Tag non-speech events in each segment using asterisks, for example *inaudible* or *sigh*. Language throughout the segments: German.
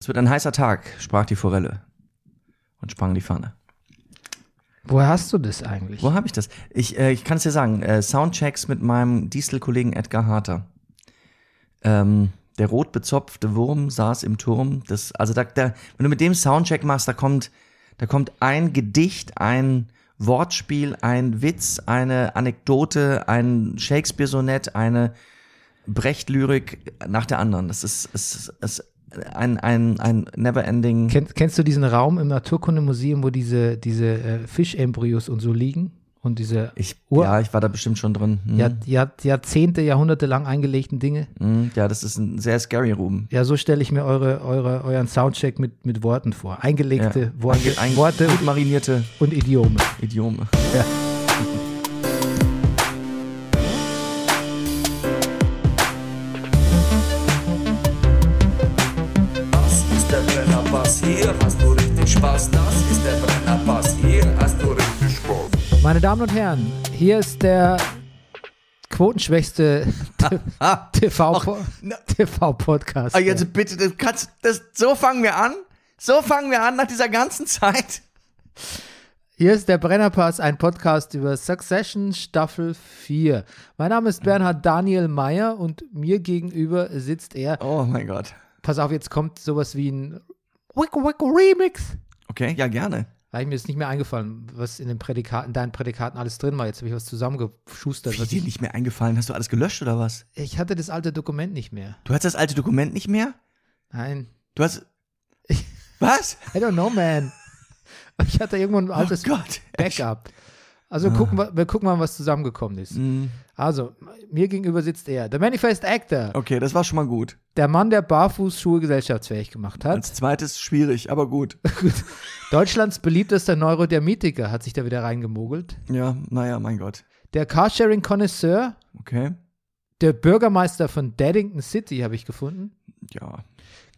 Es wird ein heißer Tag, sprach die Forelle und sprang die Fahne. Woher hast du das eigentlich? Wo habe ich das? Ich, äh, ich kann es dir sagen, äh, Soundchecks mit meinem Dieselkollegen Edgar Harter. Ähm, der rot bezopfte Wurm saß im Turm. Das, also da, da, wenn du mit dem Soundcheck machst, da kommt, da kommt ein Gedicht, ein Wortspiel, ein Witz, eine Anekdote, ein Shakespeare-Sonett, eine Brecht-Lyrik nach der anderen. Das ist, ist, ist ein, ein, ein never-ending. Kenn, kennst du diesen Raum im Naturkundemuseum, wo diese, diese äh, Fischembryos und so liegen? Und diese Ich, Ur- ja, ich war da bestimmt schon drin. Hm. Jahr, Jahr, Jahrzehnte, Jahrhunderte lang eingelegten Dinge? Hm, ja, das ist ein sehr scary Room. Ja, so stelle ich mir eure, eure, euren Soundcheck mit, mit Worten vor. Eingelegte Ja. Worte, Ein- *laughs* Worte gut marinierte und Idiome. Idiome. Ja. Hier hast du richtig Spaß. Das ist der Brennerpass, hier hast du richtig Spaß. Meine Damen und Herren, hier ist der quotenschwächste TV-Podcast. *laughs* Ah, jetzt bitte, du kannst, das, so fangen wir an. So fangen wir an nach dieser ganzen Zeit. Hier ist der Brennerpass, ein Podcast über Succession Staffel 4. Mein Name ist Bernhard Daniel Meyer und mir gegenüber sitzt er. Oh mein Gott. Pass auf, jetzt kommt sowas wie ein Wicko Wicko Remix. Okay, ja, gerne. Weil ich mir ist nicht mehr eingefallen, was in den Prädikaten, deinen Prädikaten alles drin war. Jetzt habe ich was zusammengeschustert. Wie Was ist dir ich, nicht mehr eingefallen? Hast du alles gelöscht oder was? ich hatte das alte Dokument nicht mehr. Du hast das alte Dokument nicht mehr? Nein. Du hast. Was? I don't know, man. Ich hatte irgendwo ein altes oh Gott. Backup. Also gucken wir, wir gucken mal, was zusammengekommen ist. Hm, Also, mir gegenüber sitzt er, der Manifest Actor, Okay, das war schon mal gut. der Mann, der Barfußschuhe gesellschaftsfähig gemacht hat. Als zweites schwierig, aber *laughs* gut. Deutschlands beliebtester Neurodermitiker hat sich da wieder reingemogelt. Ja, naja, mein Gott. Der Carsharing-Konnoisseur, Okay. der Bürgermeister von Daddington City habe ich gefunden. Ja.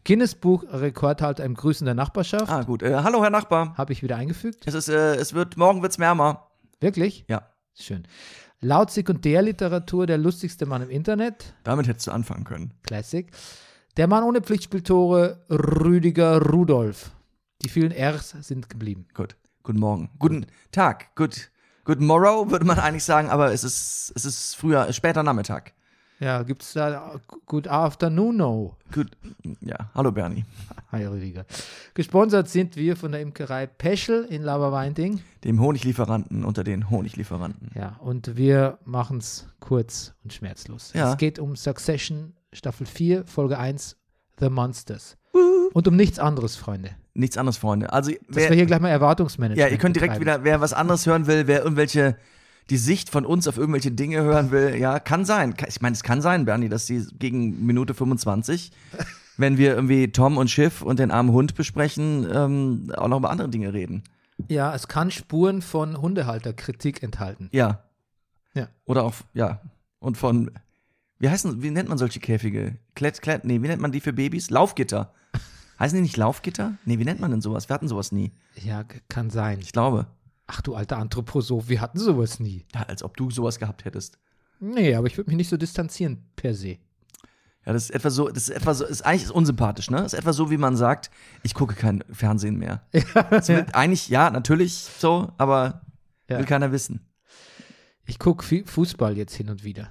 Guinness-Buch-Rekordhalter im Grüßen der Nachbarschaft Ah, gut. Äh, hallo, Herr Nachbar. habe ich wieder eingefügt. Es ist, äh, es wird, morgen wird's wärmer. Wirklich? Ja. Schön. Laut Sekundärliteratur der lustigste Mann im Internet. Damit hättest du anfangen können. Classic. Der Mann ohne Pflichtspieltore, Rüdiger Rudolf. Die vielen Rs sind geblieben. Gut. Guten Morgen. Guten Tag. Good, good morrow, würde man eigentlich sagen, aber es ist, es ist früher, später Nachmittag. Ja, gibt es da Good Afternoon, no. Gut. Ja. Hallo, Bernie. Hi, Rüdiger. Gesponsert sind wir von der Imkerei Peschel in Laberweinding. Dem Honiglieferanten unter den Honiglieferanten. Ja, und wir machen es kurz und schmerzlos. Ja. Es geht um Succession Staffel 4, Folge 1, The Monsters. Und um nichts anderes, Freunde. Nichts anderes, Freunde. Also, wer, wir hier gleich mal Erwartungsmanagement ja, ihr könnt direkt betreiben. wieder, wer was anderes hören will, wer irgendwelche, die Sicht von uns auf irgendwelche Dinge hören will, ja, kann sein. Ich meine, es kann sein, Bernie, dass die gegen Minute 25, *laughs* wenn wir irgendwie Tom und Schiff und den armen Hund besprechen, ähm, auch noch über andere Dinge reden. Ja, es kann Spuren von Hundehalterkritik enthalten. Ja. Ja. Oder auch, ja. Und von, wie heißen, wie nennt man solche Käfige? Klett, Klett, nee, wie nennt man die für Babys? Laufgitter. *laughs* Heißen die nicht Laufgitter? Nee, wie nennt man denn sowas? Wir hatten sowas nie. Ja, kann sein. Ich glaube. Ach du alter Anthroposoph, wir hatten sowas nie. Ja, als ob du sowas gehabt hättest. Nee, aber ich würde mich nicht so distanzieren per se. Ja, das ist etwa so, das ist etwa so, ist eigentlich unsympathisch, ne? Das ist etwa so, wie man sagt, ich gucke kein Fernsehen mehr. *laughs* Das will, eigentlich, ja, natürlich so, aber Ja. will keiner wissen. Ich gucke Fußball jetzt hin und wieder.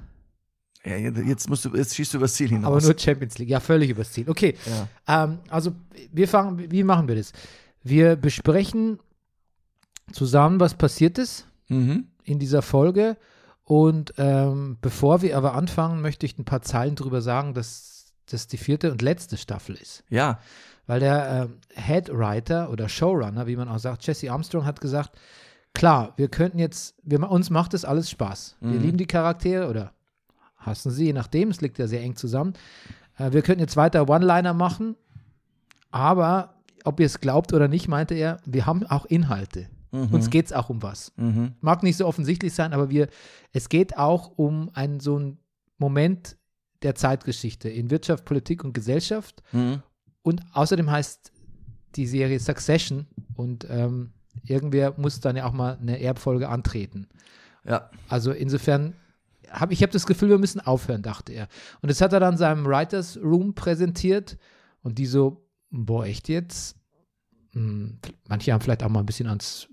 Ja, jetzt musst du, jetzt schießt du übers Ziel hinaus. Aber nur Champions League. Ja, völlig übers Ziel. Okay. Ja. Ähm, also, wir fangen, wie machen wir das? Wir besprechen zusammen, was passiert ist Mhm. in dieser Folge. Und ähm, bevor wir aber anfangen, möchte ich ein paar Zeilen drüber sagen, dass das die vierte und letzte Staffel ist. Ja, Weil der ähm, Headwriter oder Showrunner, wie man auch sagt, Jesse Armstrong hat gesagt, klar, wir könnten jetzt, wir, uns macht das alles Spaß. Wir Mhm. lieben die Charaktere oder hassen sie, je nachdem, es liegt ja sehr eng zusammen. Äh, wir könnten jetzt weiter One-Liner machen, aber ob ihr es glaubt oder nicht, meinte er, wir haben auch Inhalte. Uns geht es auch um was. mhm. Mag nicht so offensichtlich sein, aber wir, es geht auch um einen so einen Moment der Zeitgeschichte in Wirtschaft, Politik und Gesellschaft. Mhm. Und außerdem heißt die Serie Succession und ähm, irgendwer muss dann ja auch mal eine Erbfolge antreten. ja. Also insofern habe ich habe das Gefühl, wir müssen aufhören, dachte er. Und das hat er dann seinem Writers Room präsentiert und die so boah, echt jetzt? Hm, manche haben vielleicht auch mal ein bisschen ans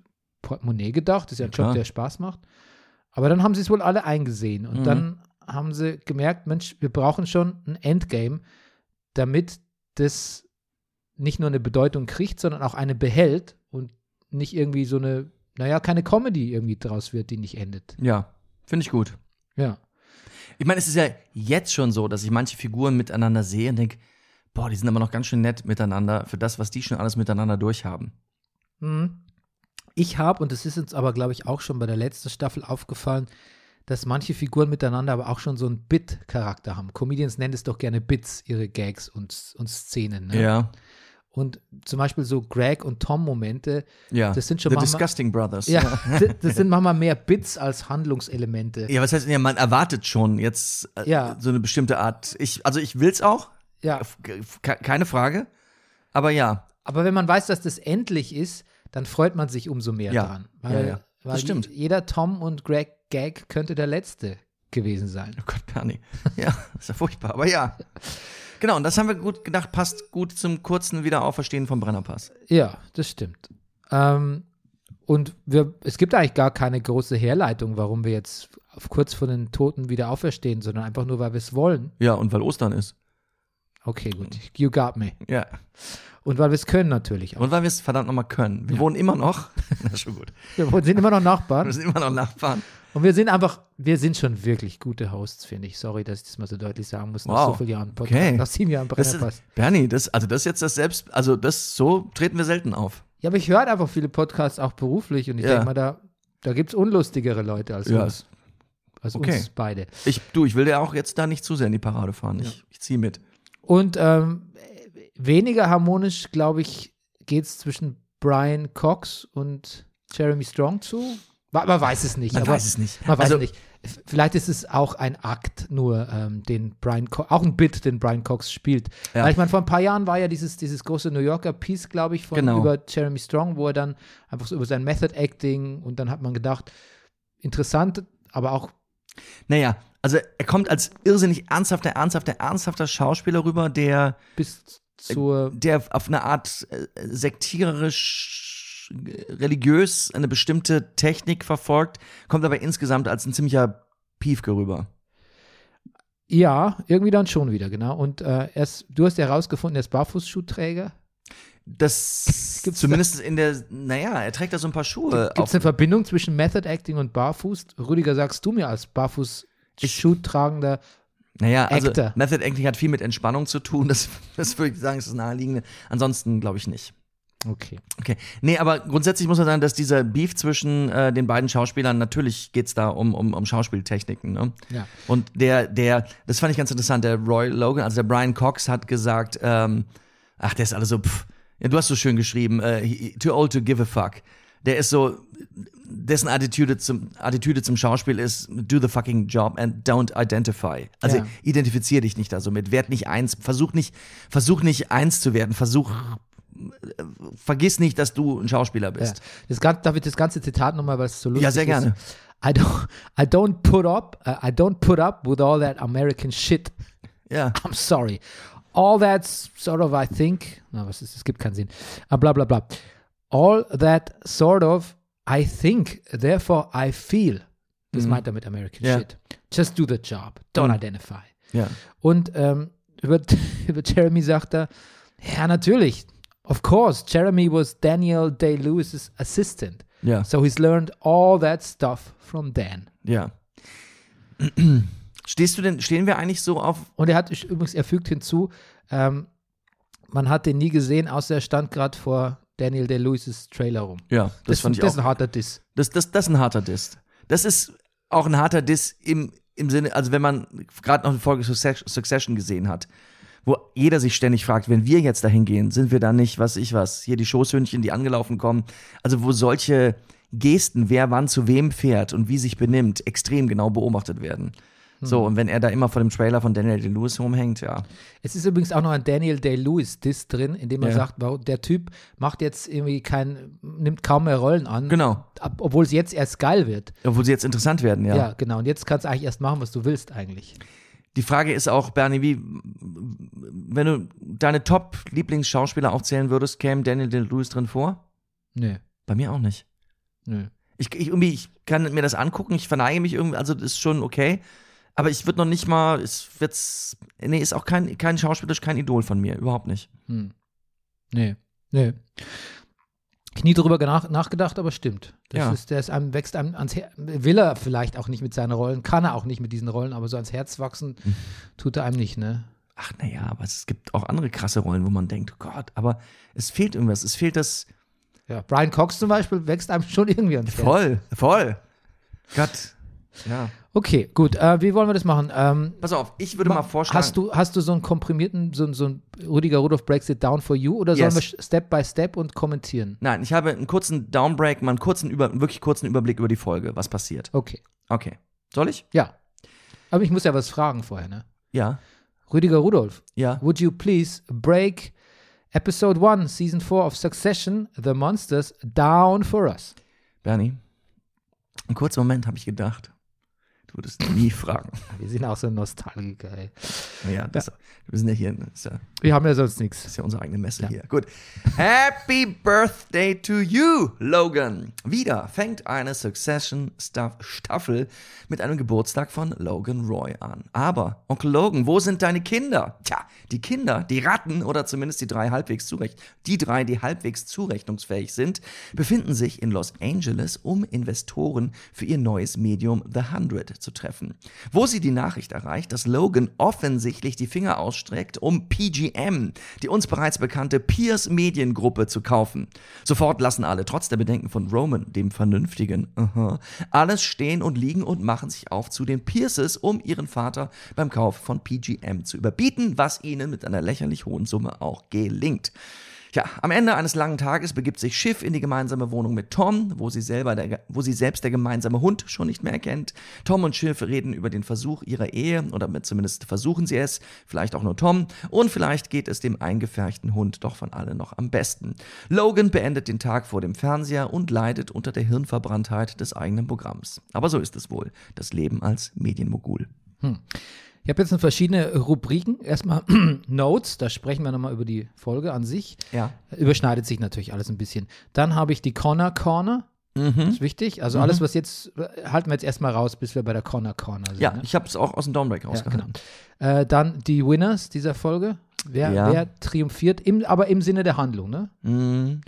Portemonnaie gedacht. Das ist ja ein Klar. Job, der Spaß macht. Aber dann haben sie es wohl alle eingesehen. Und Mhm. dann haben sie gemerkt, Mensch, wir brauchen schon ein Endgame, damit das nicht nur eine Bedeutung kriegt, sondern auch eine behält und nicht irgendwie so eine, naja, keine Comedy irgendwie draus wird, die nicht endet. Ja, finde ich gut. Ja. Ich meine, es ist ja jetzt schon so, dass ich manche Figuren miteinander sehe und denke, boah, die sind aber noch ganz schön nett miteinander für das, was die schon alles miteinander durchhaben. Mhm. Ich habe, und das ist uns aber, glaube ich, auch schon bei der letzten Staffel aufgefallen, dass manche Figuren miteinander aber auch schon so einen Bit-Charakter haben. Comedians nennen es doch gerne Bits, ihre Gags und, und Szenen. Ne? Ja, Und zum Beispiel so Greg und Tom-Momente, ja. Das sind schon The manchmal- Disgusting Brothers. ja, *laughs* das sind manchmal mehr Bits als Handlungselemente. Ja, was heißt denn ja, man erwartet schon jetzt äh, Ja. so eine bestimmte Art. Ich, also ich will's auch, Ja, keine Frage. Aber ja, aber wenn man weiß, dass das endlich ist, dann freut man sich umso mehr Ja. dran. Ja, Weil, ja. Das weil stimmt. jeder Tom und Greg Gag könnte der letzte gewesen sein. oh Gott, Bernie. *laughs* Ja, ist ja furchtbar, aber ja. Genau, und das haben wir gut gedacht, passt gut zum kurzen Wiederauferstehen vom Brennerpass. Ja, das stimmt. Ähm, und wir, es gibt eigentlich gar keine große Herleitung, warum wir jetzt auf, kurz vor den Toten wieder auferstehen, sondern einfach nur, weil wir es wollen. Ja, und weil Ostern ist. Okay, gut. You got me. Ja. Und weil wir es können natürlich auch. Und weil wir es verdammt nochmal können. Wir wohnen immer noch. *laughs* Das ist schon gut. Wir sind immer noch Wir Nachbarn. sind immer noch Nachbarn. Und wir sind einfach, wir sind schon wirklich gute Hosts, finde ich. Sorry, dass ich das mal so deutlich sagen muss. Nach Wow. so vielen Jahren Podcast, Okay. nach sieben Jahren Das Brennerpass. ist, Bernie, das, also das ist jetzt das Selbst, also das, so treten wir selten auf. Ja, aber ich höre einfach viele Podcasts auch beruflich und ich Ja. denke mal, da, da gibt es unlustigere Leute als Ja. uns. Als Okay. uns beide. Ich, du, ich will dir auch jetzt da nicht zu sehr in die Parade fahren. Ich, ich ziehe mit. Und ähm, weniger harmonisch, glaube ich, geht es zwischen Brian Cox und Jeremy Strong zu. Ma- Man weiß es nicht. Man weiß es nicht. Man weiß Also- es nicht. Vielleicht ist es auch ein Akt nur, ähm, den Brian Co auch ein Bit, den Brian Cox spielt. Ja. Weil ich meine, vor ein paar Jahren war ja dieses, dieses große New Yorker Piece, glaube ich, von Genau. über Jeremy Strong, wo er dann einfach so über sein Method Acting und dann hat man gedacht, interessant, aber auch Naja, also er kommt als irrsinnig ernsthafter, ernsthafter, ernsthafter Schauspieler rüber, der, bis zur der auf eine Art äh, sektierisch, äh, religiös eine bestimmte Technik verfolgt, kommt aber insgesamt als ein ziemlicher Piefke rüber. Ja, irgendwie dann schon wieder, genau. Und äh, er ist, du hast ja herausgefunden, er ist Barfußschuhträger. Das Gibt's zumindest in der, naja, er trägt da so ein paar Schuhe. Gibt es eine Verbindung zwischen Method Acting und Barfuß? Rüdiger, sagst du mir als Barfußschuhtragender, Naja, also Actor. Method Acting hat viel mit Entspannung zu tun. Das, das würde ich sagen, ist das Naheliegende. Ansonsten glaube ich nicht. okay. Okay. Nee, aber grundsätzlich muss man sagen, dass dieser Beef zwischen äh, den beiden Schauspielern, natürlich geht's da um, um, um Schauspieltechniken. Ne? Ja. Und der, der, das fand ich ganz interessant, der Roy Logan, also der Brian Cox hat gesagt, ähm, ach, der ist alles so, pff, ja, du hast so schön geschrieben, äh, too old to give a fuck. Der ist so, dessen Attitüde zum, Attitüde zum Schauspiel ist, do the fucking job and don't identify. Also Ja. identifizier dich nicht da so mit, werd nicht eins, versuch nicht, versuch nicht eins zu werden, versuch, äh, vergiss nicht, dass du ein Schauspieler Ja. bist. Das, gan- darf ich das ganze Zitat nochmal, weil es so lustig Ja, sehr gerne. ist? I don't, I don't put up, uh, I don't put up with all that American shit. Ja. I'm sorry. All that's sort of, I think, na, was ist, es gibt keinen Sinn. Uh, bla bla bla. All that sort of, I think, therefore I feel. Das meint er mit American Mhm. Ja. shit. Just do the job. Don't Mhm. identify. Ja. Und ähm, über, *laughs* über Jeremy sagt er, ja, natürlich. Of course, Jeremy was Daniel Day-Lewis's assistant. Ja. So he's learned all that stuff from Dan. Ja. *clears throat* Stehst du denn, stehen wir eigentlich so auf, Und er hat übrigens, er fügt hinzu, ähm, man hat den nie gesehen, außer er stand gerade vor Daniel Day-Lewis's Trailer rum. ja, das, Das, fand ich das auch. ist ein harter Diss. Das, das, das ist ein harter Diss. Das ist auch ein harter Diss im, im Sinne, also wenn man gerade noch eine Folge Success- Succession gesehen hat, wo jeder sich ständig fragt, wenn wir jetzt dahin gehen, sind wir da nicht, was ich was, hier die Schoßhündchen, die angelaufen kommen, also wo solche Gesten, wer wann zu wem fährt und wie sich benimmt, extrem genau beobachtet werden. So, und wenn er da immer vor dem Trailer von Daniel Day-Lewis rumhängt, ja. Es ist übrigens auch noch ein Daniel Day-Lewis-Diss drin, in dem er Ja. sagt, der Typ macht jetzt irgendwie kein, nimmt kaum mehr Rollen an, Genau. obwohl es jetzt erst geil wird. Obwohl sie jetzt interessant werden, ja. Ja, genau. Und jetzt kannst du eigentlich erst machen, was du willst eigentlich. Die Frage ist auch, Bernie, wie, wenn du deine Top-Lieblingsschauspieler aufzählen würdest, käme Daniel Day-Lewis drin vor? Nee, Bei mir auch nicht. nee. Ich, ich, irgendwie, ich kann mir das angucken, ich verneige mich irgendwie, also das ist schon okay. Aber ich würde noch nicht mal, es wird's, nee, ist auch kein, kein schauspielerisch kein Idol von mir, überhaupt nicht. Hm. Nee, nee. Ich nie drüber nach, nachgedacht, aber stimmt. Das Ja. ist, der ist einem, wächst einem ans Herz. Will er vielleicht auch nicht mit seinen Rollen, kann er auch nicht mit diesen Rollen, aber so ans Herz wachsen Mhm. tut er einem nicht, ne? Ach, naja, aber es gibt auch andere krasse Rollen, wo man denkt, oh Gott, aber es fehlt irgendwas, es fehlt das, Ja, Brian Cox zum Beispiel wächst einem schon irgendwie ans Herz. voll, voll. Gott, ja. Okay, gut. Äh, wie wollen wir das machen? Ähm, Pass auf, ich würde mal vorschlagen. Hast du, hast du so einen komprimierten, so, so ein Rüdiger Rudolph Breaks It Down for You oder sollen Yes. wir Step by Step und kommentieren? Nein, ich habe einen kurzen Downbreak, mal einen kurzen, über, einen wirklich kurzen Überblick über die Folge, was passiert. Okay. Okay. Soll ich? Ja. Aber ich muss ja was fragen vorher, ne? Ja. Rüdiger Rudolph, Ja. would you please break Episode 1, Season 4 of Succession, The Monsters, down for us? Bernie, einen kurzen Moment habe ich gedacht, du würdest nie fragen. *laughs* Wir sind auch so Nostalgiker, ey. Ja, das, wir sind ja hier, ja, Wir haben ja sonst nichts. das ist ja unsere eigene Messe hier. Gut. Happy Birthday to you, Logan. Wieder fängt eine Succession-Staffel mit einem Geburtstag von Logan Roy an. Aber, Onkel Logan, wo sind deine Kinder? Tja, die Kinder, die Ratten oder zumindest die drei halbwegs zurecht, die drei, die halbwegs zurechnungsfähig sind, befinden sich in Los Angeles, um Investoren für ihr neues Medium The Hundred zu treffen. Wo sie die Nachricht erreicht, dass Logan offensichtlich die Finger ausstreckt, um PGM, die uns bereits bekannte Pierce Mediengruppe, zu kaufen. Sofort lassen alle, trotz der Bedenken von Roman, dem Vernünftigen, aha, alles stehen und liegen und machen sich auf zu den Pierces, um ihren Vater beim Kauf von PGM zu überbieten, was ihnen mit einer lächerlich hohen Summe auch gelingt. Ja, am Ende eines langen Tages begibt sich Schiff in die gemeinsame Wohnung mit Tom, wo sie, selber der, wo sie selbst der gemeinsame Hund schon nicht mehr erkennt. Tom und Schiff reden über den Versuch ihrer Ehe, oder zumindest versuchen sie es, vielleicht auch nur Tom, und vielleicht geht es dem eingefärchten Hund doch von allen noch am besten. Logan beendet den Tag vor dem Fernseher und leidet unter der Hirnverbranntheit des eigenen Programms. Aber so ist es wohl, das Leben als Medienmogul. Ich habe jetzt noch verschiedene Rubriken. Erstmal *clears throat* Notes, da sprechen wir nochmal über die Folge an sich. Ja. Überschneidet sich natürlich alles ein bisschen. Dann habe ich die Corner Corner. Mhm. Das ist wichtig. Also alles, was jetzt, halten wir jetzt erstmal raus, bis wir bei der Corner Corner sind. Ja, ne? ich habe es auch aus dem Downbreak ja rausgehalten. genau. Äh, dann die Winners dieser Folge. Wer, Ja. wer triumphiert, im, aber im Sinne der Handlung. Ne? Mhm.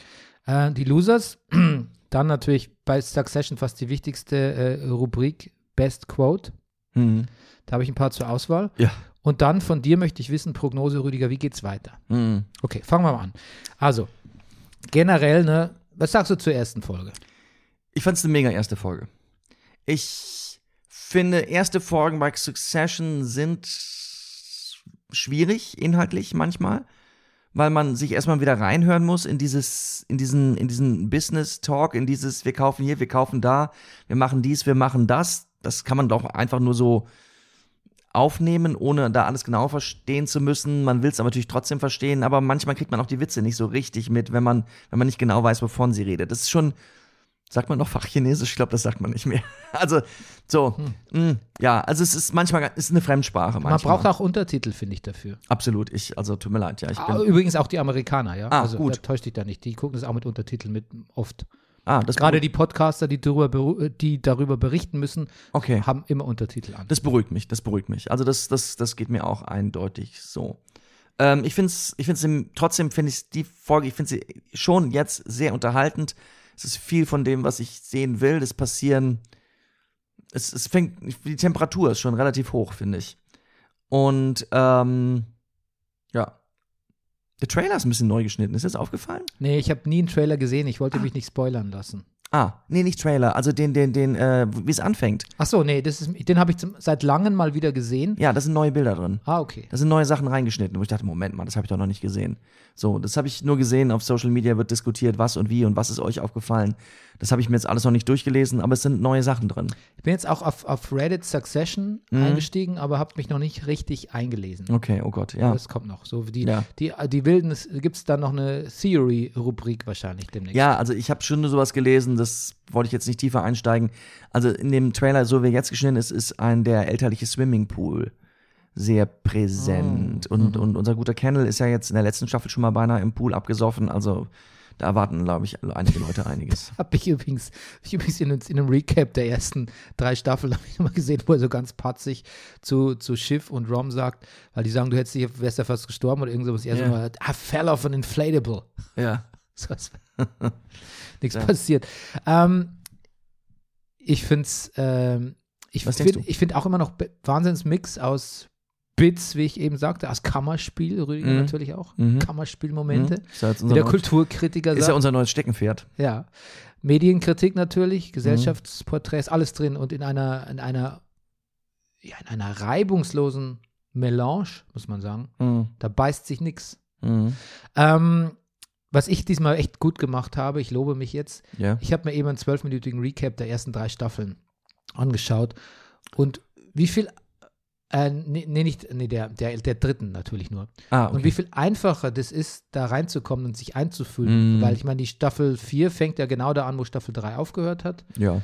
Äh, die Losers. *clears throat* Dann natürlich bei Succession fast die wichtigste äh, Rubrik Best Quote. Mhm. Da habe ich ein paar zur Auswahl. Ja. Und dann von dir möchte ich wissen, Prognose, Rüdiger, wie geht's weiter? Mhm. Okay, fangen wir mal an. Also, generell, ne, was sagst du zur ersten Folge? Ich fand es eine mega erste Folge. Ich finde, erste Folgen bei Succession sind schwierig, inhaltlich manchmal, weil man sich erstmal wieder reinhören muss in dieses, in diesen, in diesen Business Talk, in dieses, wir kaufen hier, wir kaufen da, wir machen dies, wir machen das. Das kann man doch einfach nur so aufnehmen, ohne da alles genau verstehen zu müssen. Man will es aber natürlich trotzdem verstehen, aber manchmal kriegt man auch die Witze nicht so richtig mit, wenn man, wenn man nicht genau weiß, wovon sie redet. Das ist schon, sagt man noch Fachchinesisch? Ich glaube, das sagt man nicht mehr. *laughs* Also, so, mh, ja, also es ist manchmal, es ist eine Fremdsprache manchmal. Man braucht auch Untertitel, finde ich, dafür. Absolut, ich, also tut mir leid, ja, ich Ah, bin, Übrigens auch die Amerikaner, ja. Ah, also, gut. Da täuscht dich da nicht. Die gucken es auch mit Untertiteln mit, oft. Ah, das, Gerade die Podcaster, die darüber, die darüber berichten müssen, okay. haben immer Untertitel an. Das beruhigt mich, das beruhigt mich. Also das, das, das geht mir auch eindeutig so. Ähm, ich finde es, ich find's trotzdem finde ich die Folge, ich finde sie schon jetzt sehr unterhaltend. Es ist viel von dem, was ich sehen will. Das passieren. Es, es fängt, die Temperatur ist schon relativ hoch, finde ich. Und ähm, ja. Der Trailer ist ein bisschen neu geschnitten. Ist das aufgefallen? Nee, ich habe nie einen Trailer gesehen. Ich wollte mich nicht spoilern lassen. Ah, nee, nicht Trailer. Also den, den, den, äh, wie es anfängt. Ach so, nee, das ist, den habe ich zum, seit langem mal wieder gesehen. Ja, da sind neue Bilder drin. Ah, okay. Da sind neue Sachen reingeschnitten, wo ich dachte, Moment mal, das habe ich doch noch nicht gesehen. So, das habe ich nur gesehen, auf Social Media wird diskutiert, was und wie und was ist euch aufgefallen. Das habe ich mir jetzt alles noch nicht durchgelesen, aber es sind neue Sachen drin. Ich bin jetzt auch auf, auf Reddit Succession Mhm. eingestiegen, aber habe mich noch nicht richtig eingelesen. Okay, oh Gott, ja. Das kommt noch. So die, Ja. die, die wilden, gibt es dann noch eine Theory-Rubrik wahrscheinlich demnächst. Ja, also ich habe schon sowas gelesen, das wollte ich jetzt nicht tiefer einsteigen. Also in dem Trailer, so wie er jetzt geschnitten ist, ist ein der elterliche Swimmingpool. sehr präsent. Oh, Und, mhm. und unser guter Kendall ist ja jetzt in der letzten Staffel schon mal beinahe im Pool abgesoffen. Also da erwarten, glaube ich, einige Leute einiges. *laughs* Habe ich übrigens, hab ich übrigens in, in einem Recap der ersten drei Staffeln *laughs* habe ich mal gesehen, wo er so ganz patzig zu, zu Schiff und Rom sagt, weil die sagen, du hättest dich, wärst ja fast gestorben oder irgend sowas. Er Ja. so mal, I fell off an inflatable. Ja. *laughs* So. Nichts Ja. passiert. Ähm, ich finde es, ähm, ich finde find auch immer noch Wahnsinnsmix aus Bits, wie ich eben sagte, aus Kammerspiel, Rüdiger Mhm. natürlich auch, Mhm. Kammerspielmomente. Unser der Kulturkritiker ist ja sagt. unser neues Steckenpferd. Ja. Medienkritik natürlich, Gesellschaftsporträts, alles drin und in einer, in einer, ja, in einer reibungslosen Melange, muss man sagen. Mhm. Da beißt sich nichts. Mhm. Ähm, was ich diesmal echt gut gemacht habe, ich lobe mich jetzt, Ja. ich habe mir eben einen zwölfminütigen Recap der ersten drei Staffeln angeschaut und wie viel, äh, nee, nee, nicht, nee, der, der, der dritten natürlich nur. Ah, Und okay. wie viel einfacher das ist, da reinzukommen und sich einzufühlen. Mm. Weil ich meine, die Staffel 4 fängt ja genau da an, wo Staffel 3 aufgehört hat. Ja.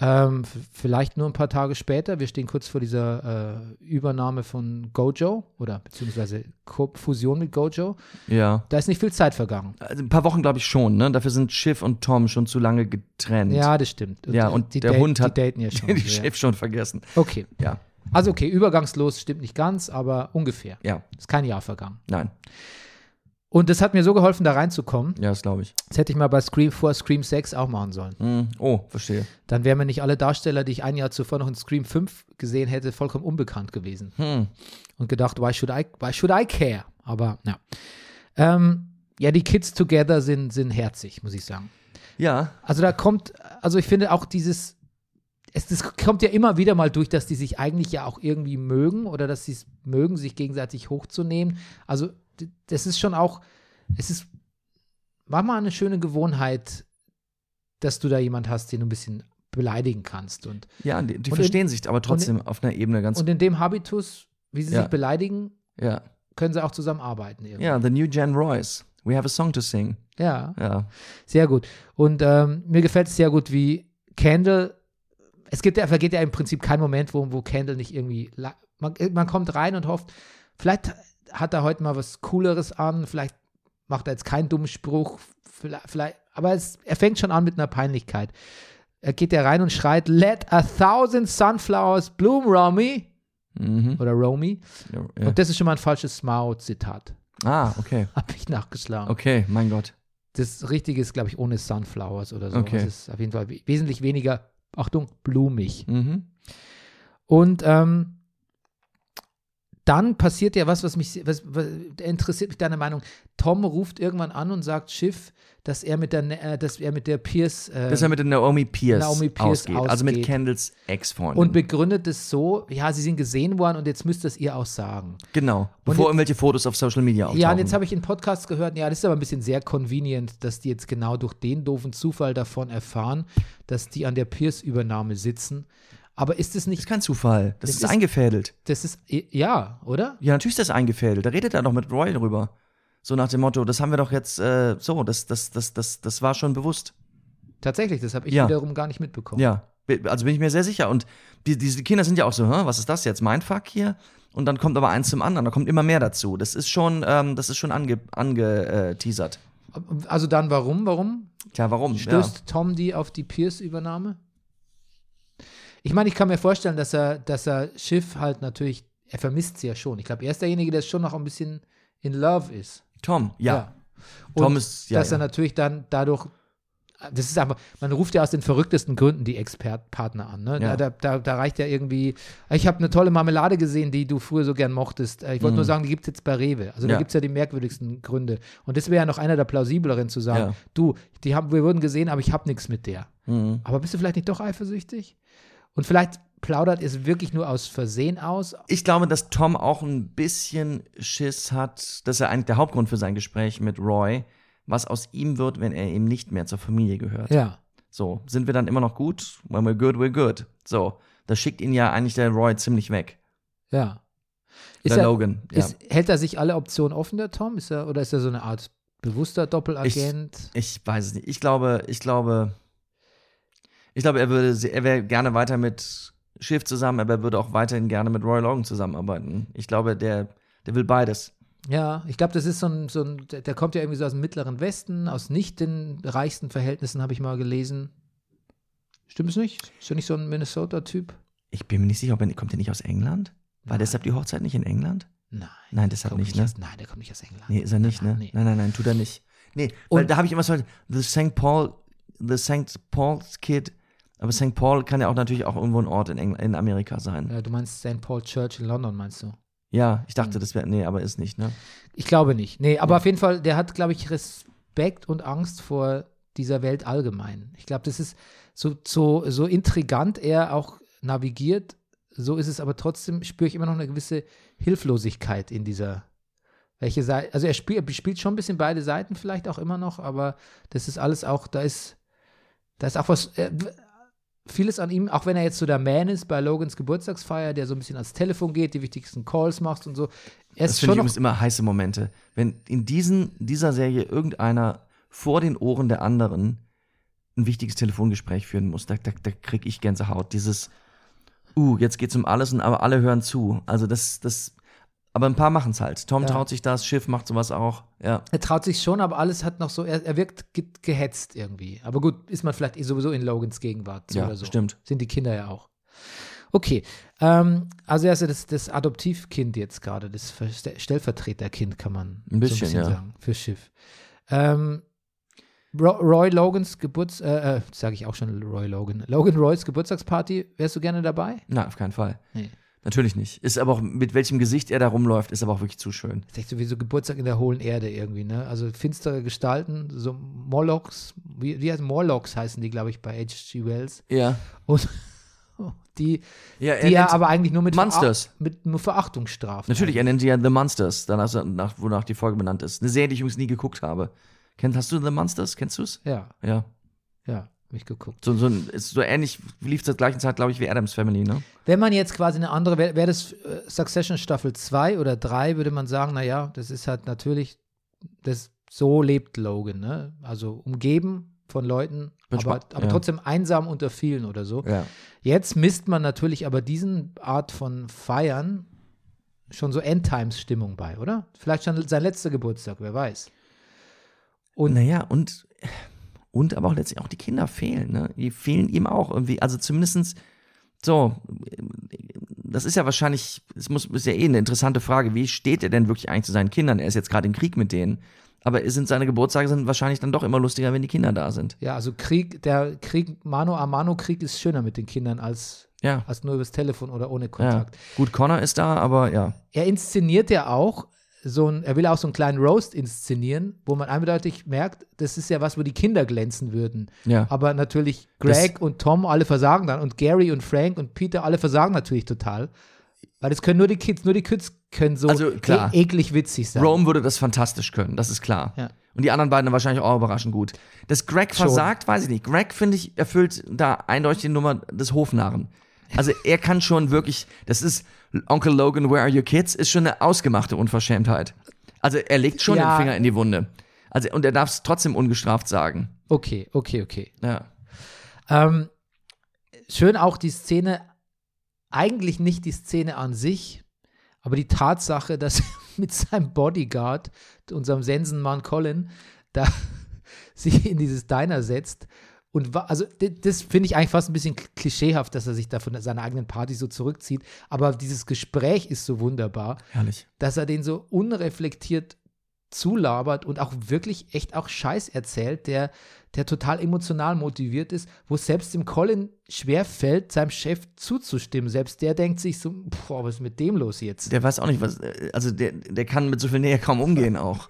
Ähm, vielleicht nur ein paar Tage später. Wir stehen kurz vor dieser äh, Übernahme von Gojo oder beziehungsweise Ko Fusion mit Gojo. Ja. Da ist nicht viel Zeit vergangen. Also ein paar Wochen, glaube ich, schon, ne? Dafür sind Schiff und Tom schon zu lange getrennt. Ja, das stimmt. Ja, und die der date- Hund hat die daten ja schon. *laughs* die ja. Schiff schon vergessen. Okay. Ja. Also okay, übergangslos stimmt nicht ganz, aber ungefähr. Ja. Ist kein Jahr vergangen. Nein. Und das hat mir so geholfen, da reinzukommen. Ja, das glaube ich. Das hätte ich mal bei Scream vor Scream 6 auch machen sollen. Mhm. Oh, verstehe. dann wären mir nicht alle Darsteller, die ich ein Jahr zuvor noch in Scream 5 gesehen hätte, vollkommen unbekannt gewesen. Hm. Und gedacht, why should I, why should I care? Aber ja. Ähm, ja, die Kids Together sind, sind herzig, muss ich sagen. Ja. Also da kommt, also ich finde auch dieses, es das kommt ja immer wieder mal durch, dass die sich eigentlich ja auch irgendwie mögen oder dass sie es mögen, sich gegenseitig hochzunehmen. Also das ist schon auch, es ist manchmal eine schöne Gewohnheit, dass du da jemand hast, den du ein bisschen beleidigen kannst. Und, Ja, die, die Und verstehen sich aber trotzdem auf einer Ebene ganz. und in dem Habitus, wie sie Ja. sich beleidigen, ja. können sie auch zusammenarbeiten. Irgendwie. Ja, the new Jan Royce. We have a song to sing. ja. Ja. Sehr gut. Und ähm, mir gefällt es sehr gut, wie Candle, es gibt ja, vergeht ja im Prinzip kein Moment, wo, wo Candle nicht irgendwie, man, man kommt rein und hofft, vielleicht hat er heute mal was Cooleres an, vielleicht macht er jetzt keinen dummen Spruch, vielleicht, vielleicht aber es, er fängt schon an mit einer Peinlichkeit. Er geht ja rein und schreit, let a thousand sunflowers bloom, Romy. Mhm. Oder Romy. Ja, ja. Und das ist schon mal ein falsches Mao-Zitat. Ah, okay. *laughs* Habe ich nachgeschlagen. Okay, mein Gott. Das Richtige ist, glaube ich, ohne Sunflowers oder so. Okay. Es ist auf jeden Fall we- wesentlich weniger, Achtung, blumig. Mhm. Und ähm, dann passiert ja was, was mich, was, was interessiert mich deine Meinung. Tom ruft irgendwann an und sagt Schiff, dass er mit der, Ne- äh, dass er mit der Pierce äh, Dass er mit der Naomi Pierce, Naomi Pierce ausgeht. Also mit ausgeht. Kendalls Ex-Freundin. und begründet es so, ja, sie sind gesehen worden und jetzt müsst ihr es ihr auch sagen. genau. Bevor jetzt- irgendwelche Fotos auf Social Media auftauchen. Ja, und jetzt habe ich in Podcasts gehört, ja, das ist aber ein bisschen sehr convenient, dass die jetzt genau durch den doofen Zufall davon erfahren, dass die an der Pierce-Übernahme sitzen. Aber ist es Das nicht, ist kein Zufall. Das, Das ist, ist- eingefädelt. das ist, ja, oder? Ja, natürlich ist das eingefädelt. Da redet er doch mit Roy drüber. So nach dem Motto, das haben wir doch jetzt äh, so, das, das, das, das, das war schon bewusst. Tatsächlich, das habe ich Ja. wiederum gar nicht mitbekommen. Ja, also bin ich mir sehr sicher. Und die, diese Kinder sind ja auch so, was ist das jetzt, mein Fuck hier? Und dann kommt aber eins zum anderen, da kommt immer mehr dazu. Das ist schon, ähm, das ist schon ange, angeteasert. Also dann warum? Warum Klar, warum? stößt Tom die auf die Pierce-Übernahme? Ich meine, ich kann mir vorstellen, dass er, dass er Schiff halt natürlich, er vermisst sie ja schon. Ich glaube, er ist derjenige, der schon noch ein bisschen in love ist. Ja. Tom, ja. Und Tom ist, ja, dass er ja. natürlich dann dadurch, das ist einfach, man ruft ja aus den verrücktesten Gründen die Expertpartner an. Ne? Ja. Da, da, da reicht ja irgendwie, ich habe eine tolle Marmelade gesehen, die du früher so gern mochtest. Ich wollte nur sagen, die gibt es jetzt bei Rewe. Also da Mhm. Ja. gibt es ja die merkwürdigsten Gründe. Und das wäre ja noch einer der plausibleren zu sagen, Ja. du, die haben, wir wurden gesehen, aber ich habe nichts mit der. Mhm. Aber bist du vielleicht nicht doch eifersüchtig? Und vielleicht plaudert es wirklich nur aus Versehen aus. Ich glaube, dass Tom auch ein bisschen Schiss hat. Das ist ja eigentlich der Hauptgrund für sein Gespräch mit Roy. Was aus ihm wird, wenn er eben nicht mehr zur Familie gehört. Ja. So, sind wir dann immer noch gut? When we're good, we're good. So, das schickt ihn ja eigentlich der Roy ziemlich weg. Ja. Ist der er, Logan. Ja. ist, hält er sich alle Optionen offen, der Tom? Ist er, oder ist er so eine Art bewusster Doppelagent? Ich weiß es nicht. Ich glaube, ich glaube, ich glaube, er würde, er wäre gerne weiter mit Schiff zusammen, aber er würde auch weiterhin gerne mit Roy Logan zusammenarbeiten. Ich glaube, der, der will beides. Ja, ich glaube, das ist so ein, so ein, der kommt ja irgendwie so aus dem mittleren Westen, aus nicht den reichsten Verhältnissen, habe ich mal gelesen. Stimmt es nicht? Ist er nicht so ein Minnesota-Typ? Ich bin mir nicht sicher, ob er, kommt er nicht aus England? War Nein. deshalb die Hochzeit nicht in England? Nein. Nein, deshalb nicht, ne? Aus, nein, der kommt nicht aus England. Nee, ist er nicht, ne? Nee. Nein, nein, nein, tut er nicht. Nee, weil Und- da habe ich immer so, the St. Paul, the St. Paul's Kid, aber St. Paul kann ja auch natürlich auch irgendwo ein Ort in, Engl in Amerika sein. Äh, du meinst St. Paul Church in London, meinst du? Ja, ich Hm. dachte, das wäre, nee, aber ist nicht, ne? Ich glaube nicht. Nee, aber auf jeden Fall, der hat, glaube ich, Respekt und Angst vor dieser Welt allgemein. Ich glaube, das ist so, so, so intrigant er auch navigiert, so ist es aber trotzdem, spüre ich immer noch eine gewisse Hilflosigkeit in dieser. Welche Seite, also er spielt, er spielt schon ein bisschen beide Seiten vielleicht auch immer noch, aber das ist alles auch, da ist, da ist auch was, äh, vieles an ihm, auch wenn er jetzt so der Man ist bei Logans Geburtstagsfeier, der so ein bisschen ans Telefon geht, die wichtigsten Calls macht und so. Er Das finde ich immer heiße Momente. Wenn in diesen, dieser Serie irgendeiner vor den Ohren der anderen ein wichtiges Telefongespräch führen muss, da, da, da kriege ich Gänsehaut. Dieses, uh, jetzt geht's um alles und aber alle hören zu. Also das, das, aber ein paar machen es halt. Tom Ja. traut sich das, Schiff macht sowas auch. Ja. Er traut sich schon, aber alles hat noch so, er, er wirkt ge gehetzt irgendwie. Aber gut, ist man vielleicht eh sowieso in Logans Gegenwart so Ja, oder so. stimmt. Sind die Kinder ja auch. Okay, ähm, also er ist ja das, das Adoptivkind jetzt gerade, das Ver- Stellvertreterkind kann man Ein bisschen, so ein bisschen ja. sagen, fürs Schiff. Ähm, Ro Roy Logans Geburts, äh, äh, sage ich auch schon Roy Logan, Logan Roys Geburtstagsparty, wärst du gerne dabei? Na, auf keinen Fall. Nee. Natürlich nicht. Ist aber auch, mit welchem Gesicht er da rumläuft, ist aber auch wirklich zu schön. Das ist echt so wie so Geburtstag in der hohlen Erde irgendwie, ne? Also finstere Gestalten, so Morlocks, wie, wie heißt Morlocks heißen die, glaube ich, bei H.G. Wells. Ja. Und *laughs* die, Ja, die er aber eigentlich nur mit, Monsters. Veracht- mit nur Verachtung straft. Natürlich, er nennt sie ja The Monsters, danach, nach, wonach die Folge benannt ist. Eine Serie, die ich übrigens nie geguckt habe. Kennt, hast du The Monsters? Kennst du es? Ja, Ja. ja, hab ich geguckt. So, so, so ähnlich, lief zur gleichen Zeit, glaube ich, wie Adams Family, ne? Wenn man jetzt quasi eine andere, wäre wär das äh, Succession Staffel 2 oder 3, würde man sagen, naja, das ist halt natürlich, das, so lebt Logan, ne? Also umgeben von Leuten, Bin aber, aber ja. trotzdem einsam unter vielen oder so. Ja. Jetzt misst man natürlich aber diesen Art von Feiern schon so Endtimes-Stimmung bei, oder? Vielleicht schon sein letzter Geburtstag, wer weiß. Und naja, und, und aber auch letztlich auch die Kinder fehlen, ne? Die fehlen ihm auch irgendwie. Also zumindestens so, das ist ja wahrscheinlich, es muss, ist ja eh eine interessante Frage, wie steht er denn wirklich eigentlich zu seinen Kindern? Er ist jetzt gerade im Krieg mit denen. Aber sind seine Geburtstage sind wahrscheinlich dann doch immer lustiger, wenn die Kinder da sind. Ja, also Krieg, der Krieg, Mano a Mano Krieg ist schöner mit den Kindern als, Ja. als nur übers Telefon oder ohne ja. Kontakt. Gut, Connor ist da, aber ja. Er inszeniert ja auch so ein, er will auch so einen kleinen Roast inszenieren, wo man eindeutig merkt, das ist ja was, wo die Kinder glänzen würden. Ja. Aber natürlich Greg und Tom alle versagen dann und Gary und Frank und Peter alle versagen natürlich total. Weil das können nur die Kids, nur die Kids können so Also, klar. e eklig witzig sein. Rome würde das fantastisch können, das ist klar. Ja. Und die anderen beiden wahrscheinlich auch überraschend gut. Dass Greg Schon. versagt, weiß ich nicht. Greg, finde ich, erfüllt da eindeutig die Nummer des Hofnarren. Also er kann schon wirklich, das ist Onkel Logan, where are your kids? Ist schon eine ausgemachte Unverschämtheit. Also er legt schon Ja. den Finger in die Wunde. Also, und er darf es trotzdem ungestraft sagen. Okay, okay, okay. Ja. Ähm, schön auch die Szene, eigentlich nicht die Szene an sich, aber die Tatsache, dass er *laughs* mit seinem Bodyguard, unserem Sensenmann Colin, da *laughs* sich in dieses Diner setzt. Und also das finde ich eigentlich fast ein bisschen klischeehaft, dass er sich da von seiner eigenen Party so zurückzieht. Aber dieses Gespräch ist so wunderbar, Herrlich. dass er den so unreflektiert zulabert und auch wirklich echt auch Scheiß erzählt, der, der total emotional motiviert ist, wo es selbst dem Colin schwer fällt, seinem Chef zuzustimmen. Selbst der denkt sich so, boah, was ist mit dem los jetzt? Der weiß auch nicht, was, also der, der kann mit so viel Nähe kaum umgehen auch.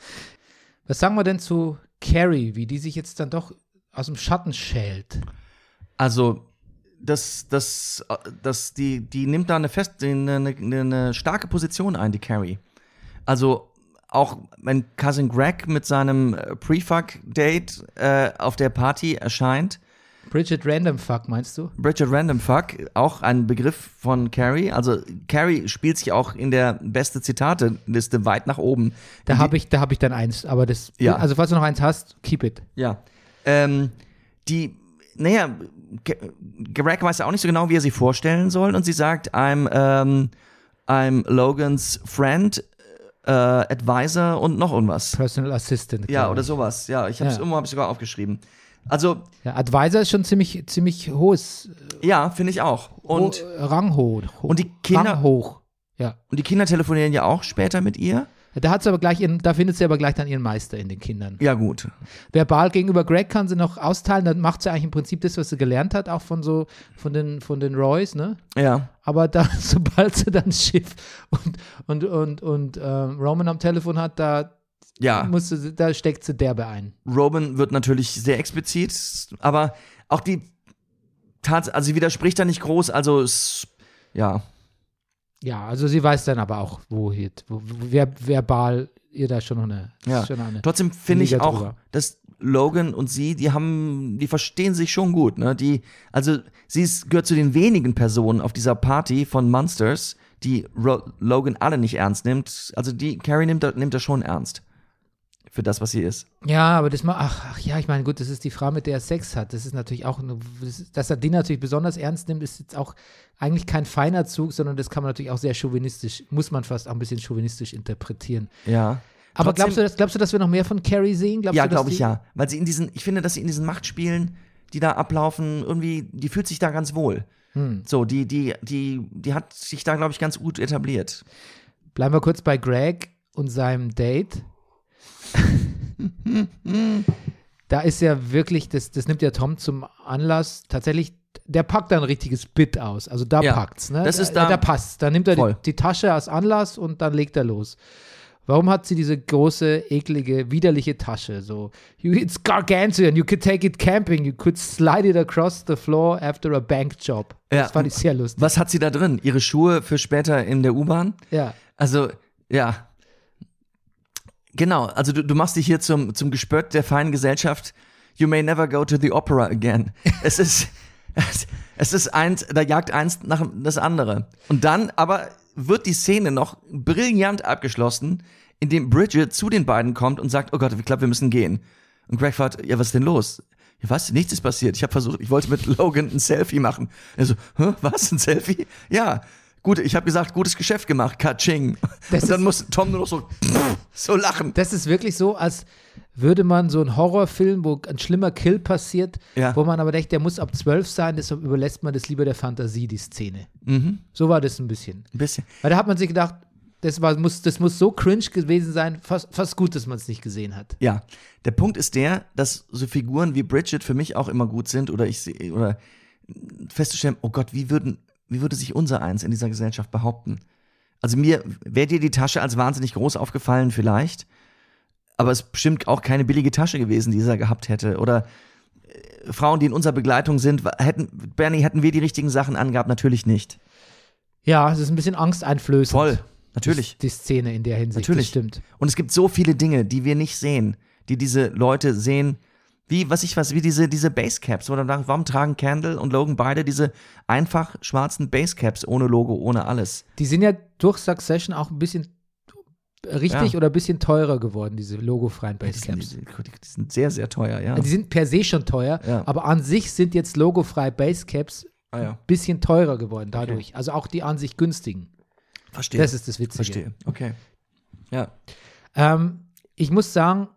Was sagen wir denn zu Carrie, wie die sich jetzt dann doch aus dem Schatten schält? Also, das, das, das, die, die nimmt da eine, fest, eine, eine, eine starke Position ein, die Carrie. Also, auch wenn Cousin Greg mit seinem äh, Pre-Fuck-Date äh, auf der Party erscheint, Bridget Random Fuck, meinst du? Bridget Random Fuck, auch ein Begriff von Carrie. Also, Carrie spielt sich auch in der beste Zitate-Liste weit nach oben. Da habe ich, da hab ich dann eins, aber das, Ja. also falls du noch eins hast, keep it. Ja. Ähm, die, naja, Greg weiß ja auch nicht so genau, wie er sie vorstellen soll und sie sagt, I'm, ähm, I'm Logans Friend, äh, Advisor und noch irgendwas. Personal Assistant. Ja, oder sowas. Ja, ich habe es Ja. irgendwo hab ich sogar aufgeschrieben. Also, Ja, Advisor ist schon ziemlich, ziemlich hohes, ja, finde ich auch. Und, ho ranghoch. und die Kinder- Ranghoch. Ja. und die Kinder telefonieren ja auch später mit ihr. Da hat sie aber gleich ihren, da findet sie aber gleich dann ihren Meister in den Kindern. Ja, gut. Verbal gegenüber Greg kann sie noch austeilen, dann macht sie eigentlich im Prinzip das, was sie gelernt hat, auch von so, von den, von den Roys, ne? Ja. Aber da, *laughs* sobald sie dann Schiff und, und, und, und äh, Roman am Telefon hat, da Ja. musste da steckt sie derbe ein. Robin wird natürlich sehr explizit, aber auch die Tat, also sie widerspricht da nicht groß, also es, ja, Ja, also sie weiß dann aber auch, wo, hier, wo, wer, verbal ihr da schon noch eine, ja. schon eine Trotzdem finde ich auch, drüber. dass Logan und sie, die haben, die verstehen sich schon gut, ne? Die, also sie ist, gehört zu den wenigen Personen auf dieser Party von Monsters, die Ro Logan alle nicht ernst nimmt. Also die Carrie nimmt, nimmt er schon ernst für das, was sie ist. Ja, aber das mal, ach, ach ja, ich meine, gut, das ist die Frau, mit der er Sex hat. Das ist natürlich auch, eine- dass er die natürlich besonders ernst nimmt, ist jetzt auch eigentlich kein feiner Zug, sondern das kann man natürlich auch sehr chauvinistisch, muss man fast auch ein bisschen chauvinistisch interpretieren. Ja. Aber Trotzdem- glaubst du, dass, glaubst du, dass wir noch mehr von Carrie sehen? Glaubst Ja, glaube ich ja. Weil sie in diesen, ich finde, dass sie in diesen Machtspielen, die da ablaufen, irgendwie, die fühlt sich da ganz wohl. Hm. So, die, die, die, die hat sich da, glaube ich, ganz gut etabliert. Bleiben wir kurz bei Greg und seinem Date. *laughs* da ist ja wirklich, das, das nimmt ja Tom zum Anlass, tatsächlich, der packt da ein richtiges Bit aus. Also da Ja, packt's, ne? das ist da, da- da passt. Da nimmt er die, die Tasche als Anlass und dann legt er los. Warum hat sie diese große, eklige, widerliche Tasche? So, it's gargantuan, you could take it camping, you could slide it across the floor after a bank job. Ja. Das fand ich sehr lustig. Was hat sie da drin? Ihre Schuhe für später in der U-Bahn? Ja. Also, ja. Genau, also du, du machst dich hier zum, zum Gespött der feinen Gesellschaft. You may never go to the opera again. *laughs* Es ist, es, es ist eins, da jagt eins nach das andere. Und dann aber wird die Szene noch brillant abgeschlossen, indem Bridget zu den beiden kommt und sagt, oh Gott, ich glaube, wir müssen gehen. Und Greg fragt, ja, was ist denn los? Ja, was? Nichts ist passiert. Ich habe versucht, ich wollte mit Logan ein Selfie machen. Er so, Hä, was? Ein Selfie? Ja. Gut, ich habe gesagt, gutes Geschäft gemacht, Kaching. Und dann muss Tom nur noch so, so lachen. Das ist wirklich so, als würde man so einen Horrorfilm, wo ein schlimmer Kill passiert, Ja. wo man aber denkt, der muss ab 12 sein, deshalb überlässt man das lieber der Fantasie, die Szene. Mhm. So war das ein bisschen. Ein bisschen. Weil da hat man sich gedacht, das, war, muss, das muss so cringe gewesen sein, fast, fast gut, dass man es nicht gesehen hat. Ja, der Punkt ist der, dass so Figuren wie Bridget für mich auch immer gut sind oder ich sehe oder festzustellen, oh Gott, wie würden wie würde sich unser eins in dieser Gesellschaft behaupten? Also mir wäre dir die Tasche als wahnsinnig groß aufgefallen vielleicht, aber es ist bestimmt auch keine billige Tasche gewesen, die er gehabt hätte oder äh, Frauen, die in unserer Begleitung sind, hätten Bernie hätten wir die richtigen Sachen angehabt, natürlich nicht. Ja, es ist ein bisschen angsteinflößend. Voll, natürlich. Die, die Szene in der Hinsicht. Natürlich. Stimmt. Und es gibt so viele Dinge, die wir nicht sehen, die diese Leute sehen. Wie, was ich was, wie diese, diese Basecaps. Oder nach- warum tragen Candle und Logan beide diese einfach schwarzen Basecaps ohne Logo, ohne alles? Die sind ja durch Succession auch ein bisschen richtig Ja. oder ein bisschen teurer geworden, diese logofreien Die sind, Basecaps. die sind sehr, sehr teuer, ja. Die sind per se schon teuer, Ja. aber an sich sind jetzt logofreie Basecaps Ah, ja. bisschen teurer geworden dadurch. Also auch die an sich günstigen. Verstehe. Das ist das Witzige. Verstehe. Okay. Ja. Ähm, ich muss sagen,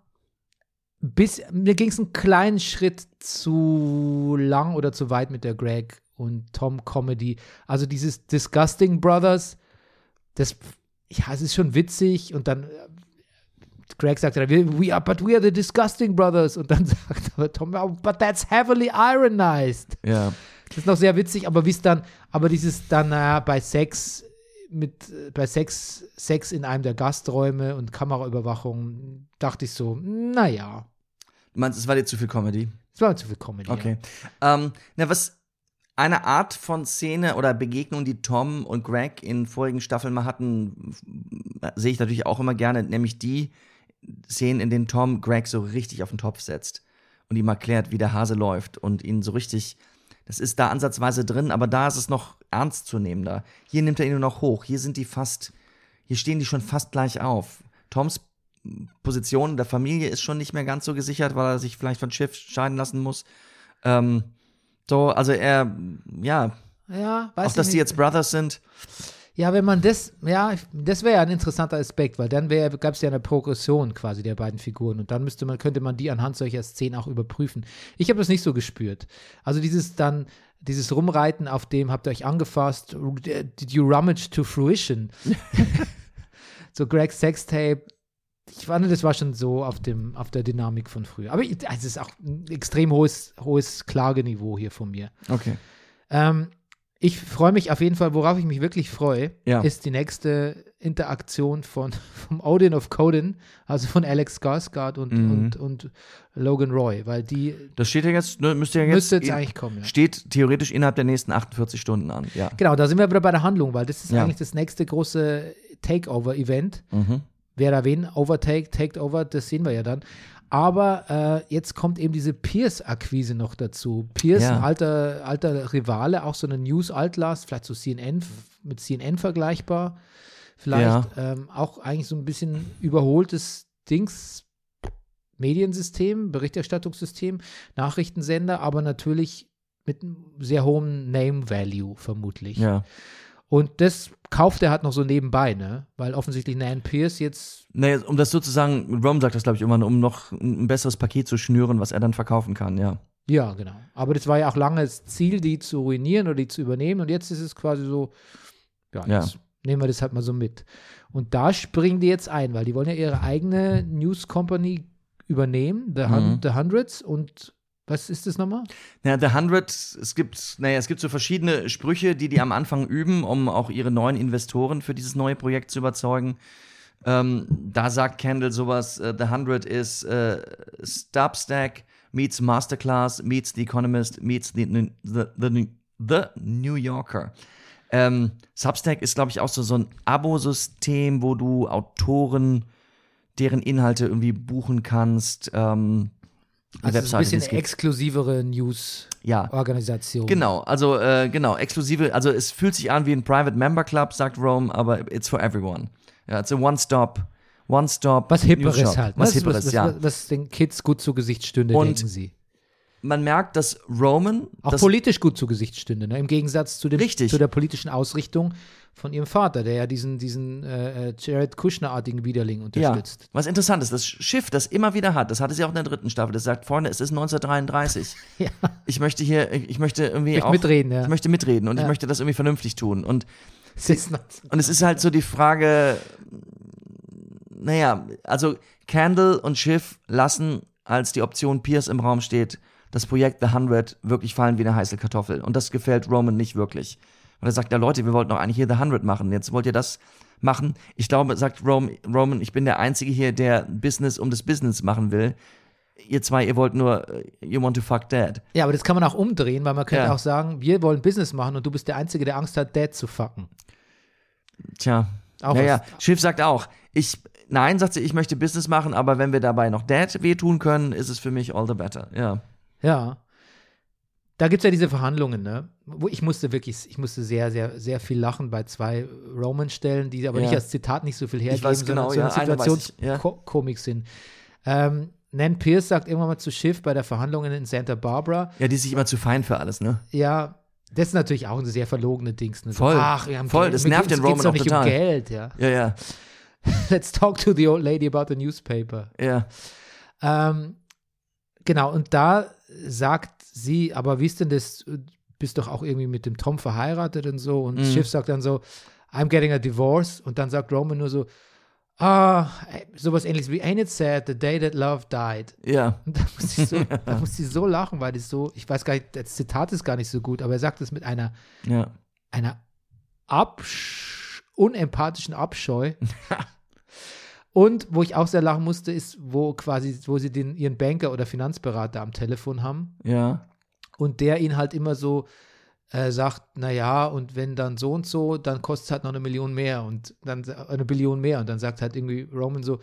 bis, mir ging es einen kleinen Schritt zu lang oder zu weit mit der Greg und Tom Comedy. Also dieses Disgusting Brothers, das, ja, es ist schon witzig und dann äh, Greg sagt dann, we, are, but we are the Disgusting Brothers und dann *laughs* sagt aber Tom, "Oh, but that's heavily ironized. Ja. Das ist noch sehr witzig, aber wie es dann, aber dieses dann, naja, bei Sex mit, äh, bei Sex, Sex in einem der Gasträume und Kameraüberwachung, dachte ich so, naja, Du meinst, es war dir zu viel Comedy? es war zu viel Comedy. Okay. Ähm, na, was eine Art von Szene oder Begegnung, die Tom und Greg in vorigen Staffeln mal hatten, f- sehe ich natürlich auch immer gerne, nämlich die Szenen, in denen Tom Greg so richtig auf den Topf setzt und ihm erklärt, wie der Hase läuft und ihn so richtig, das ist da ansatzweise drin, aber da ist es noch ernstzunehmender. Hier nimmt er ihn nur noch hoch. Hier sind die fast, hier stehen die schon fast gleich auf. Toms Position in der Familie ist schon nicht mehr ganz so gesichert, weil er sich vielleicht von Schiff scheiden lassen muss. Ähm, So, also er, ja, Ja, weiß auch dass nicht. die jetzt Brothers sind. Ja, wenn man das, ja, das wäre ja ein interessanter Aspekt, weil dann gab es ja eine Progression quasi der beiden Figuren und dann müsste man, könnte man die anhand solcher Szenen auch überprüfen. Ich habe das nicht so gespürt. Also dieses dann, dieses Rumreiten auf dem, habt ihr euch angefasst, did you rummage to fruition? *laughs* so Greg's Sextape. Ich fand, das war schon so auf dem, auf der Dynamik von früher. Aber also es ist auch ein extrem hohes, hohes Klageniveau hier von mir. Okay. Ähm, ich freue mich auf jeden Fall, worauf ich mich wirklich freue, Ja. ist die nächste Interaktion von *laughs* vom Odin of Coden, also von Alex Skarsgård und, Mhm. und, und Logan Roy, weil die Das steht ja jetzt, ne, müsste ja jetzt, müsste jetzt eigentlich kommen. Ja. steht theoretisch innerhalb der nächsten 48 Stunden an. Ja. Genau, da sind wir wieder bei der Handlung, weil das ist Ja. eigentlich das nächste große Takeover-Event. Mhm. Wer da wen overtake, taked over, das sehen wir ja dann. Aber äh, jetzt kommt eben diese Pierce-Akquise noch dazu. Pierce, Ja. ein alter, alter Rivale, auch so eine News-Altlast, vielleicht so CNN, mit CNN vergleichbar. Vielleicht ähm, auch eigentlich so ein bisschen überholtes Dings, Mediensystem, Berichterstattungssystem, Nachrichtensender, aber natürlich mit einem sehr hohem Name-Value vermutlich. Ja. Und das kauft er halt noch so nebenbei, ne? Weil offensichtlich Nan Pierce jetzt Nee, um das sozusagen, Rome sagt das, glaube ich, immer, um noch ein besseres Paket zu schnüren, was er dann verkaufen kann, ja. Ja, genau. Aber das war ja auch lange das Ziel, die zu ruinieren oder die zu übernehmen. Und jetzt ist es quasi so, ja, Ja. jetzt nehmen wir das halt mal so mit. Und da springen die jetzt ein, weil die wollen ja ihre eigene News Company übernehmen, The, Hun Mhm. The Hundreds. Und was ist das nochmal? Ja, The Hundred, es gibt, naja, es gibt so verschiedene Sprüche, die die am Anfang üben, um auch ihre neuen Investoren für dieses neue Projekt zu überzeugen. Ähm, da sagt Kendall sowas, äh, The Hundred ist äh, Substack meets Masterclass meets The Economist meets The, the, the, the New Yorker. Ähm, Substack ist, glaube ich, auch so, so ein Abo-System, wo du Autoren, deren Inhalte irgendwie buchen kannst. Ähm, Also ein Webseite, die bisschen exklusivere ja. News-Organisation. Genau, also äh, genau, exklusive, also es fühlt sich an wie ein Private Member Club, sagt Rome, aber it's for everyone. Ja, it's a One-Stop, One-Stop. Was Hipperes halt. ne? Was ist Hipperes, was, ja. was, was den Kids gut zu Gesicht stünde, Und denken sie. Man merkt, dass Roman, Auch das, politisch gut zu Gesicht stünde, ne? im Gegensatz zu, dem, Richtig. zu der politischen Ausrichtung von ihrem Vater, der ja diesen, diesen äh, äh, Jared Kushner-artigen Widerling ja, unterstützt. was interessant ist, das Schiff, das immer wieder hat, das hatte sie auch in der dritten Staffel, das sagt, Freunde, es ist 1933. *laughs* Ja. Ich möchte hier, ich möchte irgendwie Möchte auch, mitreden, ja. ich möchte mitreden und ich Ja. möchte das irgendwie vernünftig tun und Es ist Und es ist halt so die Frage, naja, also Candle und Schiff lassen, als die Option Pierce im Raum steht, das Projekt The Hundred wirklich fallen wie eine heiße Kartoffel. Und das gefällt Roman nicht wirklich. Und er sagt, ja Leute, wir wollten doch eigentlich hier The Hundred machen. Jetzt wollt ihr das machen. Ich glaube, sagt Rom, Roman, ich bin der Einzige hier, der Business um des Business machen will. Ihr zwei, ihr wollt nur, äh, you want to fuck dad. ja, aber das kann man auch umdrehen, weil man könnte Ja. auch sagen, wir wollen Business machen und du bist der Einzige, der Angst hat, Dad zu fucken. Tja. Auch ja, ja. Schiff sagt auch, ich, nein, sagt sie, ich möchte Business machen, aber wenn wir dabei noch Dad wehtun können, ist es für mich all the better. Ja. Ja. Da gibt es ja diese Verhandlungen, ne? Wo ich musste wirklich, ich musste sehr, sehr, sehr viel lachen bei zwei Roman-Stellen, die aber Ja. nicht als Zitat nicht so viel hergeben, weiß genau, sondern ja, so ich, ja. Situationskomik sind. Ähm, Nan Pierce sagt irgendwann mal zu Schiff bei der Verhandlungen in Santa Barbara, Ja, die ist sich immer zu fein für alles, ne? ja, das ist natürlich auch ein sehr verlogene Dings. Ne? Voll. Ach, wir haben Voll, Geld. das nervt den Roman auch nicht total. um Geld, ja. Ja, ja, *laughs* Let's talk to the old lady about the newspaper. ja. Ähm, genau, und da sagt sie, aber wie ist denn das, du bist doch auch irgendwie mit dem Tom verheiratet und so. Und Mhm. Schiff sagt dann so, I'm getting a divorce. Und dann sagt Roman nur so, ah, ey, sowas ähnliches wie, ain't it sad, the day that love died. Ja, Und da muss ich so, *laughs* da muss ich so lachen, weil das so, ich weiß gar nicht, das Zitat ist gar nicht so gut, aber er sagt es mit einer, ja. einer Absch unempathischen Abscheu. *laughs* Und wo ich auch sehr lachen musste, ist, wo quasi, wo sie den, ihren Banker oder Finanzberater am Telefon haben Ja. und der ihnen halt immer so äh, sagt, naja, und wenn dann so und so, dann kostet es halt noch eine Million mehr und dann sa- eine Billion mehr und dann sagt halt irgendwie Roman so,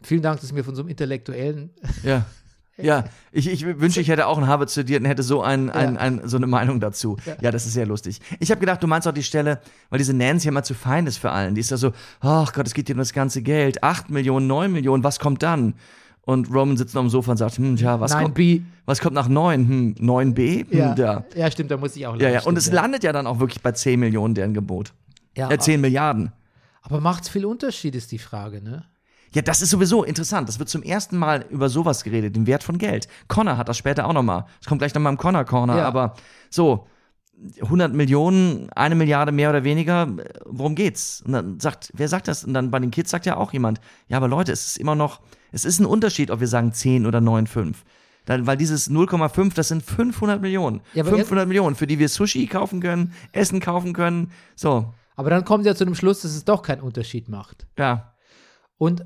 vielen Dank, dass mir von so einem Intellektuellen Ja. *laughs* Ja, ich, ich wünsche, ich hätte auch ein Harvard studiert und hätte so, ein, ein, Ja. ein, so eine Meinung dazu. Ja. Ja. das ist sehr lustig. Ich habe gedacht, du meinst auch die Stelle, weil diese Nancy immer zu fein ist für allen. Die ist ja so, ach Gott, es geht dir um das ganze Geld. Acht Millionen, neun Millionen, was kommt dann? Und Roman sitzt noch am Sofa und sagt, hm, ja, was, kommt, 9B. was kommt nach 9? Hm, 9b? Hm, Ja. ja. ja, stimmt, da muss ich auch Ja, ja. lachen, Und es stimmt, landet ja dann auch wirklich bei 10 Millionen, deren Gebot. ja. Äh, 10 Milliarden. Aber macht es viel Unterschied, ist die Frage, ne? Ja, das ist sowieso interessant. Das wird zum ersten Mal über sowas geredet, den Wert von Geld. Connor hat das später auch nochmal. Es kommt gleich nochmal im Connor Corner, Ja. aber so, 100 Millionen, eine Milliarde mehr oder weniger, worum geht's? Und dann sagt, wer sagt das? Und dann bei den Kids sagt ja auch jemand, ja, aber Leute, es ist immer noch, es ist ein Unterschied, ob wir sagen 10 oder 9,5. Dann, weil dieses 0,5, das sind 500 Millionen. Ja, aber 500 Millionen, für die wir Sushi kaufen können, Essen kaufen können. So, Aber dann kommen sie ja zu dem Schluss, dass es doch keinen Unterschied macht. ja. Und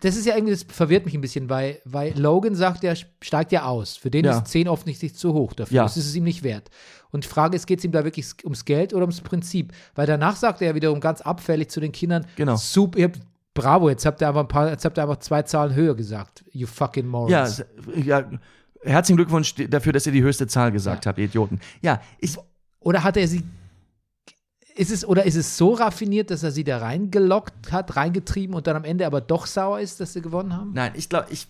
das ist ja irgendwie, das verwirrt mich ein bisschen, weil, weil Logan sagt, er steigt ja aus. Für den Ja. ist 10 offensichtlich zu hoch dafür. Ja. Ist es ihm nicht wert. Und die Frage ist, geht es ihm da wirklich ums Geld oder ums Prinzip? Weil danach sagt er ja wiederum ganz abfällig zu den Kindern, Genau. super, ihr bravo, jetzt habt ihr einfach ein paar, jetzt habt ihr einfach zwei Zahlen höher gesagt. You fucking morons. Ja, ja, herzlichen Glückwunsch dafür, dass ihr die höchste Zahl gesagt habt, ihr Idioten. Ja, ich, Oder hat er sie. Ist es, oder ist es so raffiniert, dass er sie da reingelockt hat, reingetrieben und dann am Ende aber doch sauer ist, dass sie gewonnen haben? nein, ich glaube, ich,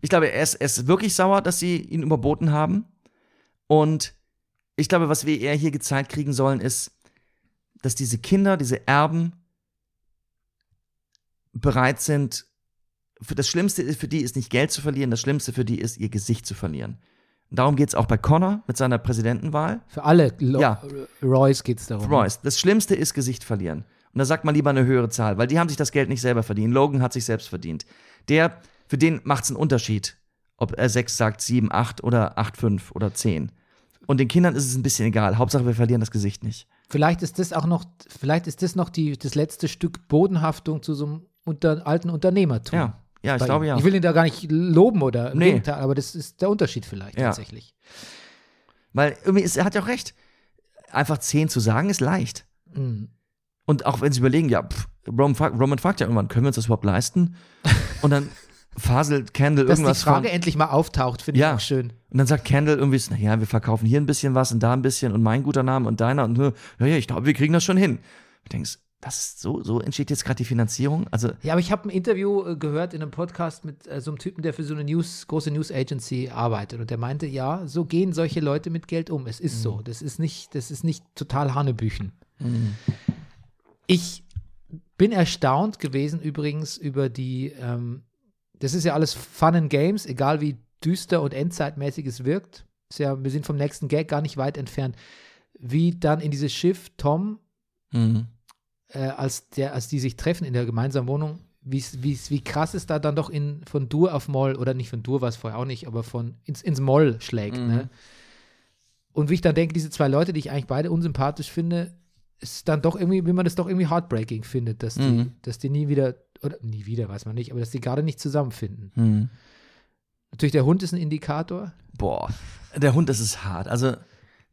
ich glaube, er ist, er ist wirklich sauer, dass sie ihn überboten haben. Und ich glaube, was wir eher hier gezeigt kriegen sollen, ist, dass diese Kinder, diese Erben bereit sind. Für das Schlimmste für die ist nicht Geld zu verlieren, das Schlimmste für die ist, ihr Gesicht zu verlieren. Darum geht es auch bei Connor mit seiner Präsidentenwahl. Für alle Lo Ja. Royce geht es darum. Royce, das Schlimmste ist Gesicht verlieren. Und da sagt man lieber eine höhere Zahl, weil die haben sich das Geld nicht selber verdient. Logan hat sich selbst verdient. Der, für den macht es einen Unterschied, ob er 6 sagt, 7, 8 oder 8, 5 oder 10. Und den Kindern ist es ein bisschen egal. Hauptsache, wir verlieren das Gesicht nicht. Vielleicht ist das auch noch, vielleicht ist das noch die, das letzte Stück Bodenhaftung zu so einem unter, alten Unternehmertum. Ja, ja, ich glaube ihm. ja. Ich will ihn da gar nicht loben oder im Nee. Gegenteil, aber das ist der Unterschied vielleicht Ja. tatsächlich. Weil irgendwie ist, er hat ja auch recht. Einfach 10 zu sagen ist leicht. Mhm. Und auch wenn sie überlegen, ja, pff, Roman, fragt, Roman fragt ja irgendwann, können wir uns das überhaupt leisten? *laughs* Und dann faselt Candle Dass die irgendwas Frage von. endlich mal auftaucht, finde Ja. ich auch schön. Und dann sagt Kendall irgendwie, naja, wir verkaufen hier ein bisschen was und da ein bisschen und mein guter Name und deiner und ja, ja, ich glaube, wir kriegen das schon hin. Du denkst, das ist so, so entsteht jetzt gerade die Finanzierung. Also, Ja, aber ich habe ein Interview äh, gehört in einem Podcast mit äh, so einem Typen, der für so eine News, große News Agency arbeitet und der meinte, ja, so gehen solche Leute mit Geld um. Es ist so. Das ist nicht, das ist nicht total Hanebüchen. Ich bin erstaunt gewesen übrigens über die, ähm, das ist ja alles Fun and Games, egal wie düster und endzeitmäßig es wirkt. Ist ja, wir sind vom nächsten Gag gar nicht weit entfernt. Wie dann in dieses Schiff Tom mhm. Äh, als, der, als die sich treffen in der gemeinsamen Wohnung, wie's, wie's, wie krass es da dann doch in, von Dur auf Moll, oder nicht von Dur war es vorher auch nicht, aber von ins, ins Moll schlägt. Mhm. Ne? Und wie ich dann denke, diese zwei Leute, die ich eigentlich beide unsympathisch finde, ist dann doch irgendwie, wie man das doch irgendwie heartbreaking findet, dass die, Mhm. dass die nie wieder, oder nie wieder, weiß man nicht, aber dass die gerade nicht zusammenfinden. Mhm. Natürlich, der Hund ist ein Indikator. boah, der Hund, das ist hart. Also,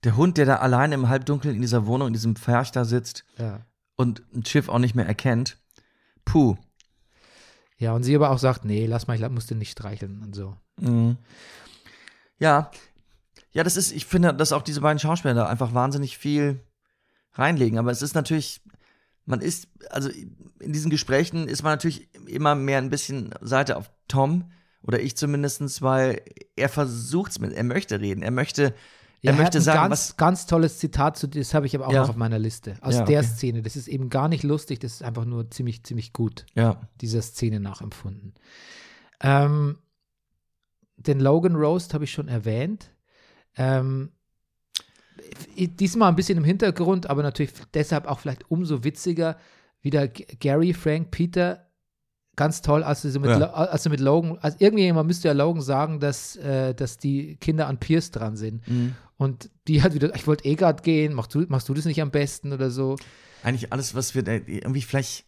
der Hund, der da allein im Halbdunkeln in dieser Wohnung, in diesem Pferch da sitzt Ja. Und ein Schiff auch nicht mehr erkennt. Puh. Ja, und sie aber auch sagt, nee, lass mal, ich muss den nicht streicheln und so. Mhm. Ja. Ja, das ist, ich finde, dass auch diese beiden Schauspieler da einfach wahnsinnig viel reinlegen. Aber es ist natürlich, man ist, also in diesen Gesprächen ist man natürlich immer mehr ein bisschen Seite auf Tom oder ich zumindestens, weil er versucht's mit, er möchte reden, er möchte, er hat möchte ein sagen, ganz, was, ganz tolles Zitat zu das habe ich aber auch Ja. noch auf meiner Liste. Aus Ja, der okay. Szene. Das ist eben gar nicht lustig, das ist einfach nur ziemlich, ziemlich gut, ja, dieser Szene nachempfunden. Ähm, den Logan Roast habe ich schon erwähnt. Ähm, diesmal ein bisschen im Hintergrund, aber natürlich deshalb auch vielleicht umso witziger, wieder Gary, Frank, Peter, ganz toll, als so mit, Ja. Als sie mit Logan, also irgendjemand müsste ja Logan sagen, dass, äh, dass die Kinder an Pierce dran sind. Mhm. Und die hat wieder, ich wollte eh grad gehen, machst du, machst du das nicht am besten oder so? eigentlich alles, was wir, irgendwie vielleicht,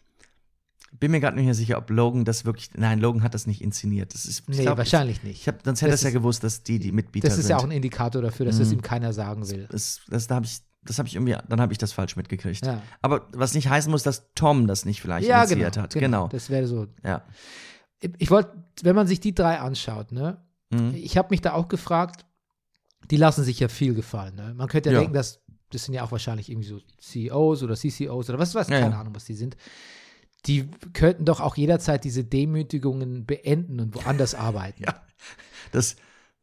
bin mir gerade nicht mehr sicher, ob Logan das wirklich, nein, Logan hat das nicht inszeniert. Das ist, Nee, glaub, wahrscheinlich nicht. Ich hab, sonst hätte Das es ja gewusst, dass die die Mitbieter das ist sind. ja auch ein Indikator dafür, dass das Mhm. ihm keiner sagen will. das, das, da habe ich, das habe ich irgendwie, dann habe ich das falsch mitgekriegt. Ja, Aber was nicht heißen muss, dass Tom das nicht vielleicht ja genau, initiiert hat. Genau. Das wäre so. Ja. Ich, wollte, wenn man sich die drei anschaut, ne, Mhm. ich habe mich da auch gefragt, die lassen sich ja viel gefallen. Ne? Man könnte ja, Ja. denken, dass das sind ja auch wahrscheinlich irgendwie so CEOs oder CCOs oder was weiß, Ja, keine. Ahnung, was die sind. die könnten doch auch jederzeit diese Demütigungen beenden und woanders *laughs* arbeiten. Ja. Das,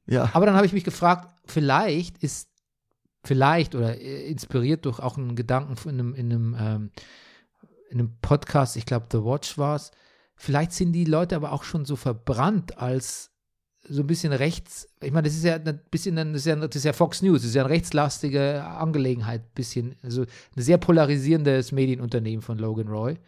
ja. Aber dann habe ich mich gefragt, vielleicht ist, vielleicht oder äh, inspiriert durch auch einen Gedanken von einem, in einem, ähm, in einem Podcast, ich glaube The Watch war es, vielleicht sind die Leute aber auch schon so verbrannt als so ein bisschen rechts, ich meine, das ist ja ein bisschen, das ist ja, das ist ja Fox News, das ist ja eine rechtslastige Angelegenheit, bisschen, also ein sehr polarisierendes Medienunternehmen von Logan Roy.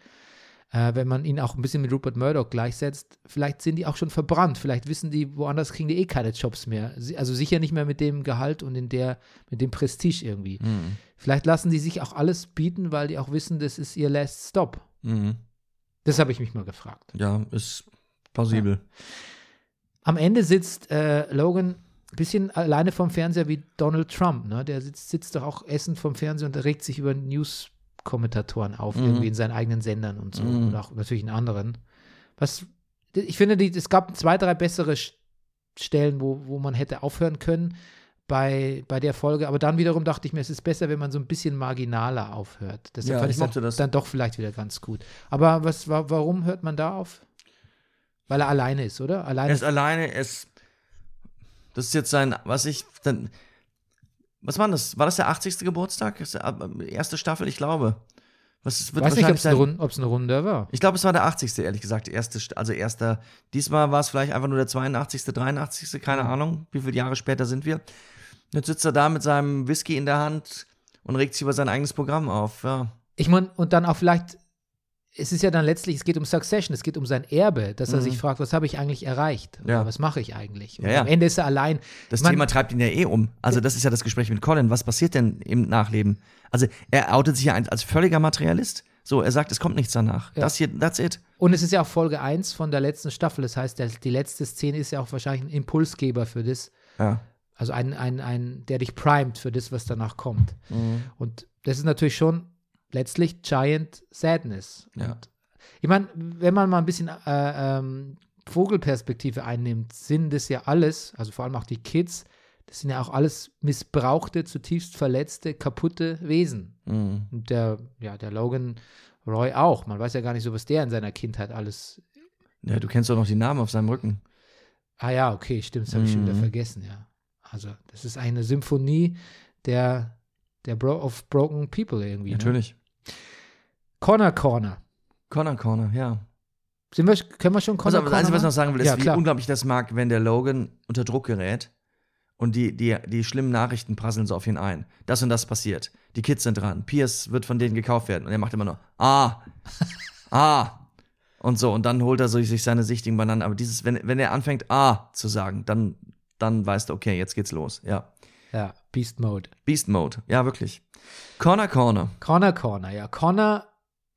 Äh, wenn man ihn auch ein bisschen mit Rupert Murdoch gleichsetzt, vielleicht sind die auch schon verbrannt, vielleicht wissen die, woanders kriegen die eh keine Jobs mehr. Also sicher nicht mehr mit dem Gehalt und in der, mit dem Prestige irgendwie. Mhm. Vielleicht lassen die sich auch alles bieten, weil die auch wissen, das ist ihr Last Stop. Mhm. Das habe ich mich mal gefragt. Ja, ist plausibel. Am Ende sitzt äh, Logan ein bisschen alleine vom Fernseher wie Donald Trump. Ne? Der sitzt, sitzt doch auch essen vom Fernseher und regt sich über News-Kommentatoren auf, Mhm. irgendwie in seinen eigenen Sendern und so. Mhm. Und auch natürlich in anderen. Was, ich finde, die, es gab zwei, drei bessere Stellen, wo, wo man hätte aufhören können bei, bei der Folge. Aber dann wiederum dachte ich mir, es ist besser, wenn man so ein bisschen marginaler aufhört. Deshalb Ja, fand ich ich dann, das. dann doch vielleicht wieder ganz gut. Aber was, wa- warum hört man da auf? Weil er alleine ist, oder? Alleine Er ist alleine, ist. Das ist jetzt sein, was ich. Dann, was war das? War das der 80. Geburtstag? Die erste Staffel, ich glaube. Was wird weiß nicht, ob es eine, eine Runde war. Ich glaube, es war der 80. ehrlich gesagt. Erste, St- also erster. Diesmal war es vielleicht einfach nur der 82., 83., keine Ahnung. Wie viele Jahre später sind wir? Jetzt sitzt er da mit seinem Whisky in der Hand und regt sich über sein eigenes Programm auf. Ja. Ich meine, und dann auch vielleicht, es ist ja dann letztlich, es geht um Succession, es geht um sein Erbe, dass er sich fragt, was habe ich eigentlich erreicht? Oder Mhm. Ja. was mache ich eigentlich? Und Ja, ja. am Ende ist er allein. Das mein, Thema treibt ihn ja eh um. Also, das ist ja das Gespräch mit Colin. Was passiert denn im Nachleben? Also, er outet sich ja als völliger Materialist. So, er sagt, es kommt nichts danach. Ja. Das hier, that's it. Und es ist ja auch Folge 1 von der letzten Staffel. Das heißt, die letzte Szene ist ja auch wahrscheinlich ein Impulsgeber für das. Also ein, ein, ein, der dich primet für das, was danach kommt. Mhm. Und das ist natürlich schon letztlich Giant Sadness. Ja. Ich meine, wenn man mal ein bisschen äh, ähm, Vogelperspektive einnimmt, sind das ja alles, also vor allem auch die Kids, das sind ja auch alles missbrauchte, zutiefst verletzte, kaputte Wesen. Mhm. Und der, ja, der Logan Roy auch. Man weiß ja gar nicht so, was der in seiner Kindheit alles. Ja, du kennst doch noch die Namen auf seinem Rücken. Ah ja, okay, stimmt, das habe ich schon wieder Mhm. vergessen, ja. Also, das ist eine Symphonie der, der Bro of Broken People irgendwie. Ne? Corner Corner. Corner Corner, ja. Sind wir, können wir schon Also, Corner aber das Einzige, was ich noch sagen will, ist, Ja, wie unglaublich ich das mag, wenn der Logan unter Druck gerät und die, die, die schlimmen Nachrichten prasseln so auf ihn ein. Das und das passiert. Die Kids sind dran. Pierce wird von denen gekauft werden. Und er macht immer nur, ah, *laughs* ah. Und so. Und dann holt er so sich seine Sichtigen beieinander. Aber dieses, wenn, wenn er anfängt, ah zu sagen, dann, dann weißt du, okay, jetzt geht's los. Ja. Ja, Beast Mode. Beast Mode. Ja, wirklich. Corner Corner. Corner Corner, ja. Connor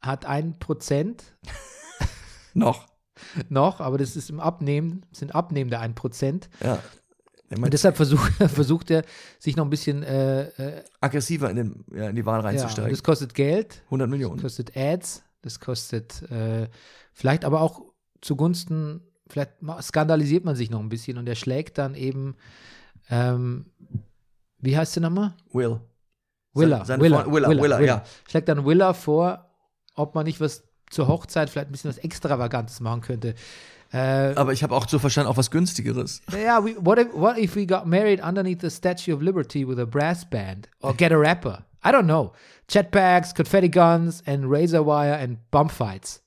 hat ein Prozent *laughs* Noch. noch, aber das ist im Abnehmen, sind abnehmende ein Prozent. Ja. Und deshalb versucht, *laughs* versucht er, sich noch ein bisschen äh, äh, aggressiver in, den, ja, in die Wahl ja, reinzusteigen. das kostet Geld. 100 Das Millionen. kostet Ads, das kostet äh, vielleicht aber auch zugunsten, vielleicht skandalisiert man sich noch ein bisschen und er schlägt dann eben, ähm, wie heißt der nochmal? Will. Willa, Seine Willa, Freund- Willa, Willa, ja. Schlägt dann Willa vor, ob man nicht was zur Hochzeit vielleicht ein bisschen was Extravagantes machen könnte. Äh, Aber ich habe auch so verstanden, auch was günstigeres. ja, we, what, if, what if we got married underneath the Statue of Liberty with a brass band? Or get a rapper? I don't know. Jetpacks, confetti guns and razor wire and bump fights.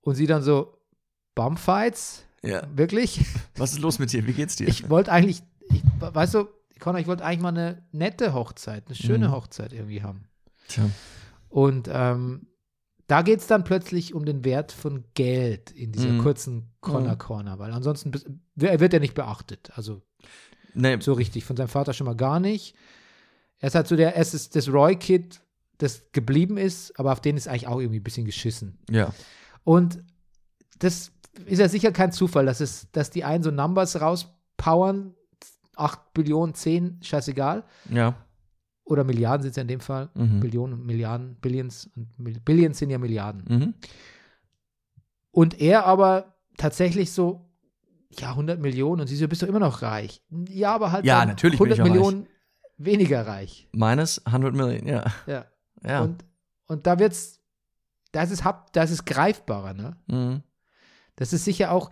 Und sie dann so, Bump fights? Ja. Wirklich? Was ist los mit dir? Wie geht's dir? Ich wollte eigentlich, ich, weißt du, Connor, ich wollte eigentlich mal eine nette Hochzeit, eine schöne Mhm. Hochzeit irgendwie haben. Tja. Und ähm, da geht es dann plötzlich um den Wert von Geld in dieser Mhm. kurzen Corner Mhm. Corner, weil ansonsten wird er nicht beachtet. Also Nee, so richtig. Von seinem Vater schon mal gar nicht. Er ist halt so der, er ist das Roy-Kid, das geblieben ist, aber auf den ist eigentlich auch irgendwie ein bisschen geschissen. ja. Und das ist ja sicher kein Zufall, dass, es, dass die einen so Numbers rauspowern, 8 Billionen, 10, scheißegal. Ja. Oder Milliarden sind es ja in dem Fall. Mhm. Billionen und Milliarden, Billions und Billions sind ja Milliarden. Mhm. Und er aber tatsächlich so, ja, 100 Millionen und sie so, bist du immer noch reich? Ja, aber halt Ja, natürlich bin 100 ich noch Millionen weniger reich. Meines 100 Millionen, ja. Ja. Ja. Und, und da wird's, das ist, das ist greifbarer, ne? Mhm. Das ist sicher auch,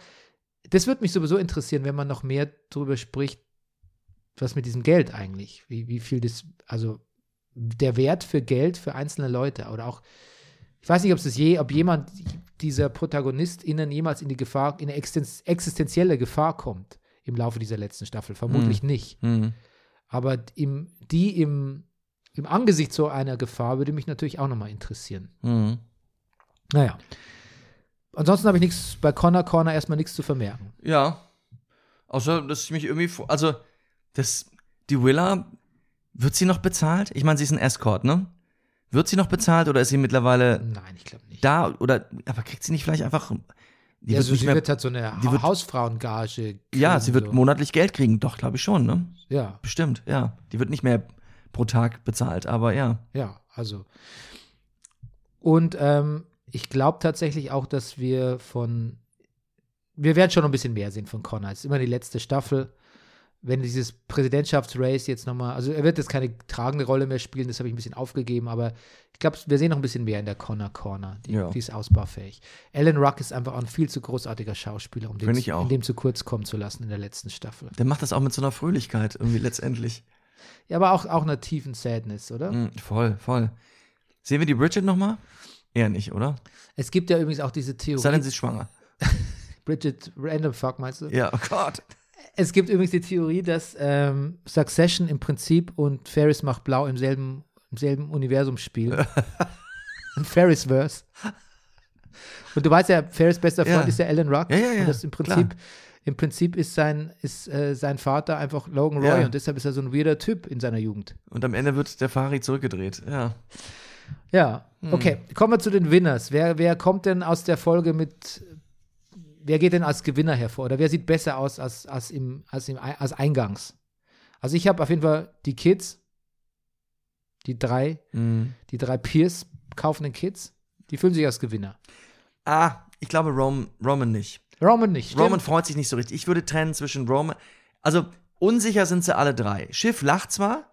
das würde mich sowieso interessieren, wenn man noch mehr darüber spricht, was mit diesem Geld eigentlich, wie, wie viel das, also der Wert für Geld für einzelne Leute oder auch, ich weiß nicht, ob es je, ob jemand dieser ProtagonistInnen jemals in die Gefahr, in eine existen- existenzielle Gefahr kommt im Laufe dieser letzten Staffel. Vermutlich nicht. Mhm. Aber im, die im, im Angesicht so einer Gefahr würde mich natürlich auch nochmal interessieren. Mhm. Naja. Ansonsten habe ich nichts bei Connor Corner erstmal nichts zu vermerken. Ja. Außer, dass ich mich irgendwie. Also, das. Die Willa. Wird sie noch bezahlt? Ich meine, sie ist ein Escort, ne? Wird sie noch bezahlt oder ist sie mittlerweile Nein, ich glaube nicht. da? Oder. Aber kriegt sie nicht vielleicht einfach. Die ja, wird so, nicht sie mehr, wird halt so eine die wird- Hausfrauengage. ja, kriegen, sie wird so. monatlich Geld kriegen. Doch, glaube ich schon, ne? Ja, Bestimmt, ja. Die wird nicht mehr pro Tag bezahlt, aber ja. ja, also. Und ähm, ich glaube tatsächlich auch, dass wir von. Wir werden schon ein bisschen mehr sehen von Connor. Es ist immer die letzte Staffel. Wenn dieses Präsidentschaftsrace jetzt nochmal, also er wird jetzt keine tragende Rolle mehr spielen, das habe ich ein bisschen aufgegeben, aber ich glaube, wir sehen noch ein bisschen mehr in der Connor Corner. Die, Ja. die ist ausbaufähig. Alan Ruck ist einfach auch ein viel zu großartiger Schauspieler, um den, auch. in dem zu kurz kommen zu lassen in der letzten Staffel. Der macht das auch mit so einer Fröhlichkeit irgendwie letztendlich. Ja, aber auch, auch einer tiefen Sadness, oder? Mhm, voll, voll. Sehen wir die Bridget nochmal? Eher nicht, oder? Es gibt ja übrigens auch diese Sei denn, Theorie. sie ist schwanger. *laughs* Bridget Random Fuck, meinst du? Ja, oh Gott. Es gibt übrigens die Theorie, dass ähm, Succession im Prinzip und Ferris macht blau im selben, im selben Universum spielen. *laughs* Ein Ferris-Verse. Und du weißt ja, Ferris bester Freund Ja. ist ja Alan Ruck. Ja, ja, ja, Und das im klar. Prinzip, im Prinzip ist sein, ist, äh, sein Vater einfach Logan Roy Ja. und deshalb ist er so ein weirder Typ in seiner Jugend. Und am Ende wird der Fari zurückgedreht. Ja. Ja, Hm. okay. Kommen wir zu den Winners. Wer, wer kommt denn aus der Folge mit, wer geht denn als Gewinner hervor? Oder wer sieht besser aus als, als, im, als, im, als eingangs? Also ich habe auf jeden Fall die Kids, die drei, Mhm. die drei Peers kaufenden Kids, die fühlen sich als Gewinner. Ah, ich glaube Rom, Roman nicht. Roman nicht. stimmt? Roman freut sich nicht so richtig. Ich würde trennen zwischen Roman. Also, unsicher sind sie alle drei. Schiff lacht zwar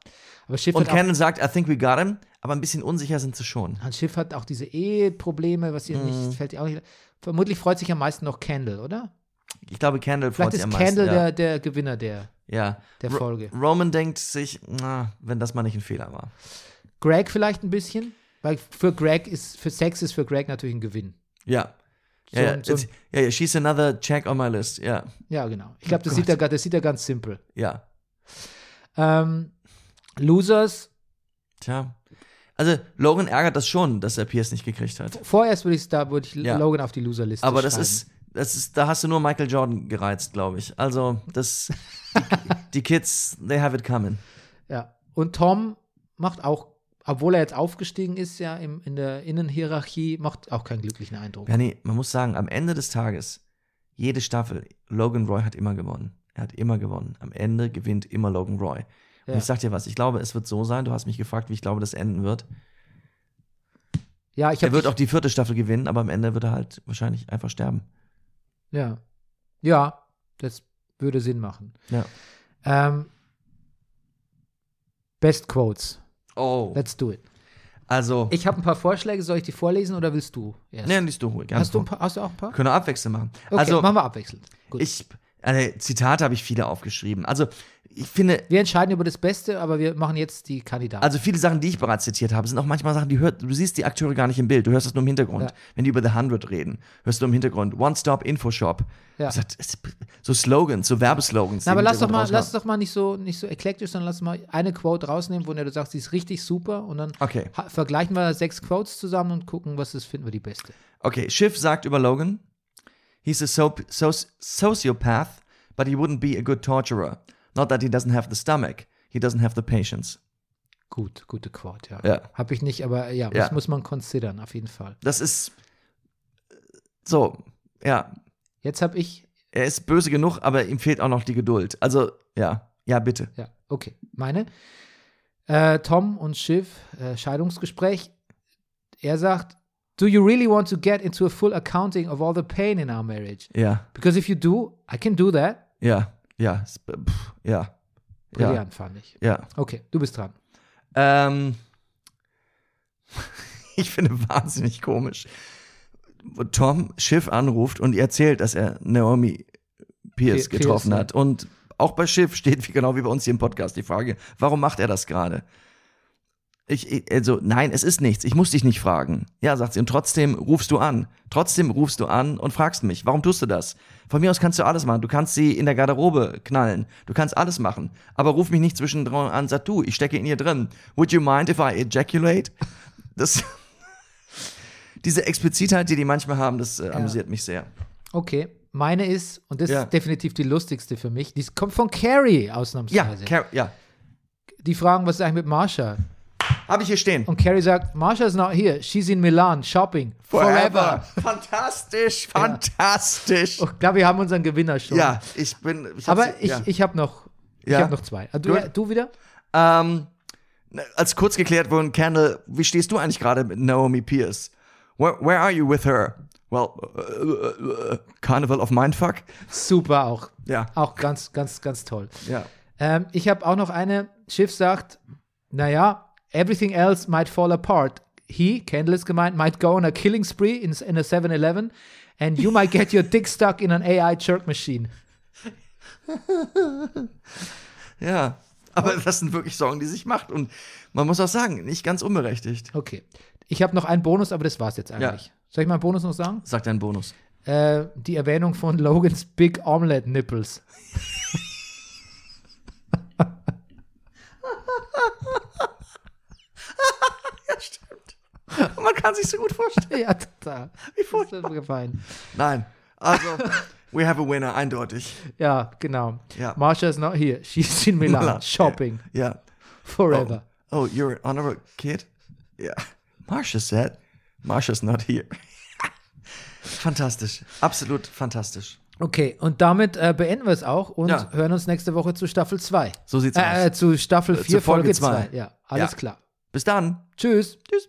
aber Schiff und Cannon sagt, I think we got him, aber ein bisschen unsicher sind sie schon. Hans Schiff hat auch diese Eheprobleme, was ihr Mhm. nicht, fällt ihr auch nicht. Vermutlich freut sich am meisten noch Candle, oder? Ich glaube, Candle freut Vielleicht sich ist am meisten. Candle ja. der, der Gewinner der, ja. der Ro- Folge. Roman denkt sich, na, wenn das mal nicht ein Fehler war. Greg vielleicht ein bisschen, weil für Greg ist, für Sex ist für Greg natürlich ein Gewinn. Ja. So Ja, ja, so ja, ja, she's another check on my list. Ja, Ja, genau. Ich glaube, das, Oh sieht er, das sieht er ganz simpel. ja. Ähm, Losers, Tja. Also, Logan ärgert das schon, dass er Pierce nicht gekriegt hat. vorerst würde ich da würde ich Ja. Logan auf die Loserliste Aber das schreiben. ist, das ist, da hast du nur Michael Jordan gereizt, glaube ich. Also, das, die, *laughs* die Kids, they have it coming. Ja. Und Tom macht auch, obwohl er jetzt aufgestiegen ist, ja, im, in der Innenhierarchie, macht auch keinen glücklichen Eindruck. Ja, nee, man muss sagen, am Ende des Tages, jede Staffel, Logan Roy hat immer gewonnen. Er hat immer gewonnen. Am Ende gewinnt immer Logan Roy. Und Ja. ich sag dir was, ich glaube, es wird so sein, du hast mich gefragt, wie ich glaube, das enden wird. Ja, ich Er wird auch die vierte Staffel gewinnen, aber am Ende wird er halt wahrscheinlich einfach sterben. ja. Ja, das würde Sinn machen. Ja. Ähm, Best Quotes. Oh. Let's do it. Also, Ich habe ein paar Vorschläge, soll ich die vorlesen oder willst du? Erst? nee, liest du ruhig. hast, du ein paar, hast du auch ein paar? Können wir abwechselnd machen. Okay, also, machen wir abwechselnd. Gut. ich, also, Zitate habe ich viele aufgeschrieben. Also, ich finde, wir entscheiden über das Beste, aber wir machen jetzt die Kandidaten. Also viele Sachen, die ich bereits zitiert habe, sind auch manchmal Sachen, die hört, du siehst die Akteure gar nicht im Bild, du hörst das nur im Hintergrund. Ja. Wenn die über The Hundred reden, hörst du im Hintergrund One-Stop-Info-Shop. Ja. Es- So Slogans, so Werbeslogans. Na, aber lass doch mal, lass doch mal nicht so, nicht so eklektisch, sondern lass mal eine Quote rausnehmen, wo du sagst, die ist richtig super und dann Okay. vergleichen wir sechs Quotes zusammen und gucken, was ist, finden wir die beste. Okay, Schiff sagt über Logan, he's a so so sociopath, but he wouldn't be a good torturer. Not that he doesn't have the stomach, he doesn't have the patience. Gut, gute Quote, ja. Ja. Habe ich nicht, aber ja, Ja. das muss man considern, auf jeden Fall. Das ist so, ja, Jetzt habe ich, er ist böse genug, aber ihm fehlt auch noch die Geduld. Also, ja, ja, bitte. ja, okay, meine. Äh, Tom und Shiv, äh, Scheidungsgespräch. Er sagt, Do you really want to get into a full accounting of all the pain in our marriage? Ja, Because if you do, I can do that. ja, ja, pff, ja, Brillant, fand ich. ja. Okay, du bist dran. Ähm, *laughs* ich finde wahnsinnig komisch. Wo Tom Schiff anruft und erzählt, dass er Naomi Pierce Pierce, getroffen ja. hat. Und auch bei Schiff steht, wie genau wie bei uns hier im Podcast, die Frage, warum macht er das gerade? Ich, ich- also, nein, es ist nichts. Ich muss dich nicht fragen. Ja, sagt sie. Und trotzdem rufst du an. Trotzdem rufst du an und fragst mich. Warum tust du das? Von mir aus kannst du alles machen. Du kannst sie in der Garderobe knallen. Du kannst alles machen. Aber ruf mich nicht zwischendrin an. Sag du, ich stecke in ihr drin. Would you mind if I ejaculate? Das, *laughs* diese Explizitheit, die die manchmal haben, das äh, amüsiert mich sehr. Okay, meine ist, und das Ja. ist definitiv die lustigste für mich, die kommt von Carrie Ja, ausnahmsweise. Car ja. die fragen, was ist eigentlich mit Marsha? Habe ich hier stehen. Und Carrie sagt, Marsha's not here, she's in Milan shopping. Forever. Fantastisch, fantastisch. Ich glaube, wir haben unseren Gewinner schon. Ja, ich bin. Ich Aber ich, ja. ich habe noch, ich Ja. hab noch zwei. Ah, Du, Gut. du wieder? Ähm, als kurz geklärt wurde, Kendall, wie stehst du eigentlich gerade mit Naomi Pierce? Where, where are you with her? Well, uh, uh, uh, Carnival of Mindfuck? Super auch. Ja. Auch ganz, ganz, ganz toll. Ja. Ähm, ich habe auch noch eine, Schiff sagt, naja, everything else might fall apart. He, Kendall ist gemeint, might go on a killing spree in, in a 7-Eleven and you might get your dick stuck in an AI jerk machine. *laughs* Ja. Aber das sind wirklich Sorgen, die sich macht. Und man muss auch sagen, nicht ganz unberechtigt. Okay. Ich habe noch einen Bonus, aber das war's jetzt eigentlich. Soll ich mal einen Bonus noch sagen? Sagt ein Bonus. Äh, die Erwähnung von Logans Big Omelette Nipples. *laughs* *laughs* Man kann sich so gut vorstellen. *laughs* ja, total. Wie furchtbar. gefallen. Nein. Also, we have a winner, eindeutig. Ja, genau. Ja. Marsha is not here. She's in *laughs* Milan, Milan. shopping Ja. forever. Oh, you're an honorable kid? Yeah. Marsha said, Marsha's not here. fantastisch. Absolut fantastisch. Okay, und damit äh, beenden wir es auch und Ja. hören uns nächste Woche zu Staffel 2. So sieht's Äh, aus. zu Staffel Äh, 4, zu Folge Folge zwei. 2. Ja, alles Ja. klar. Bis dann. Tschüss. Tschüss.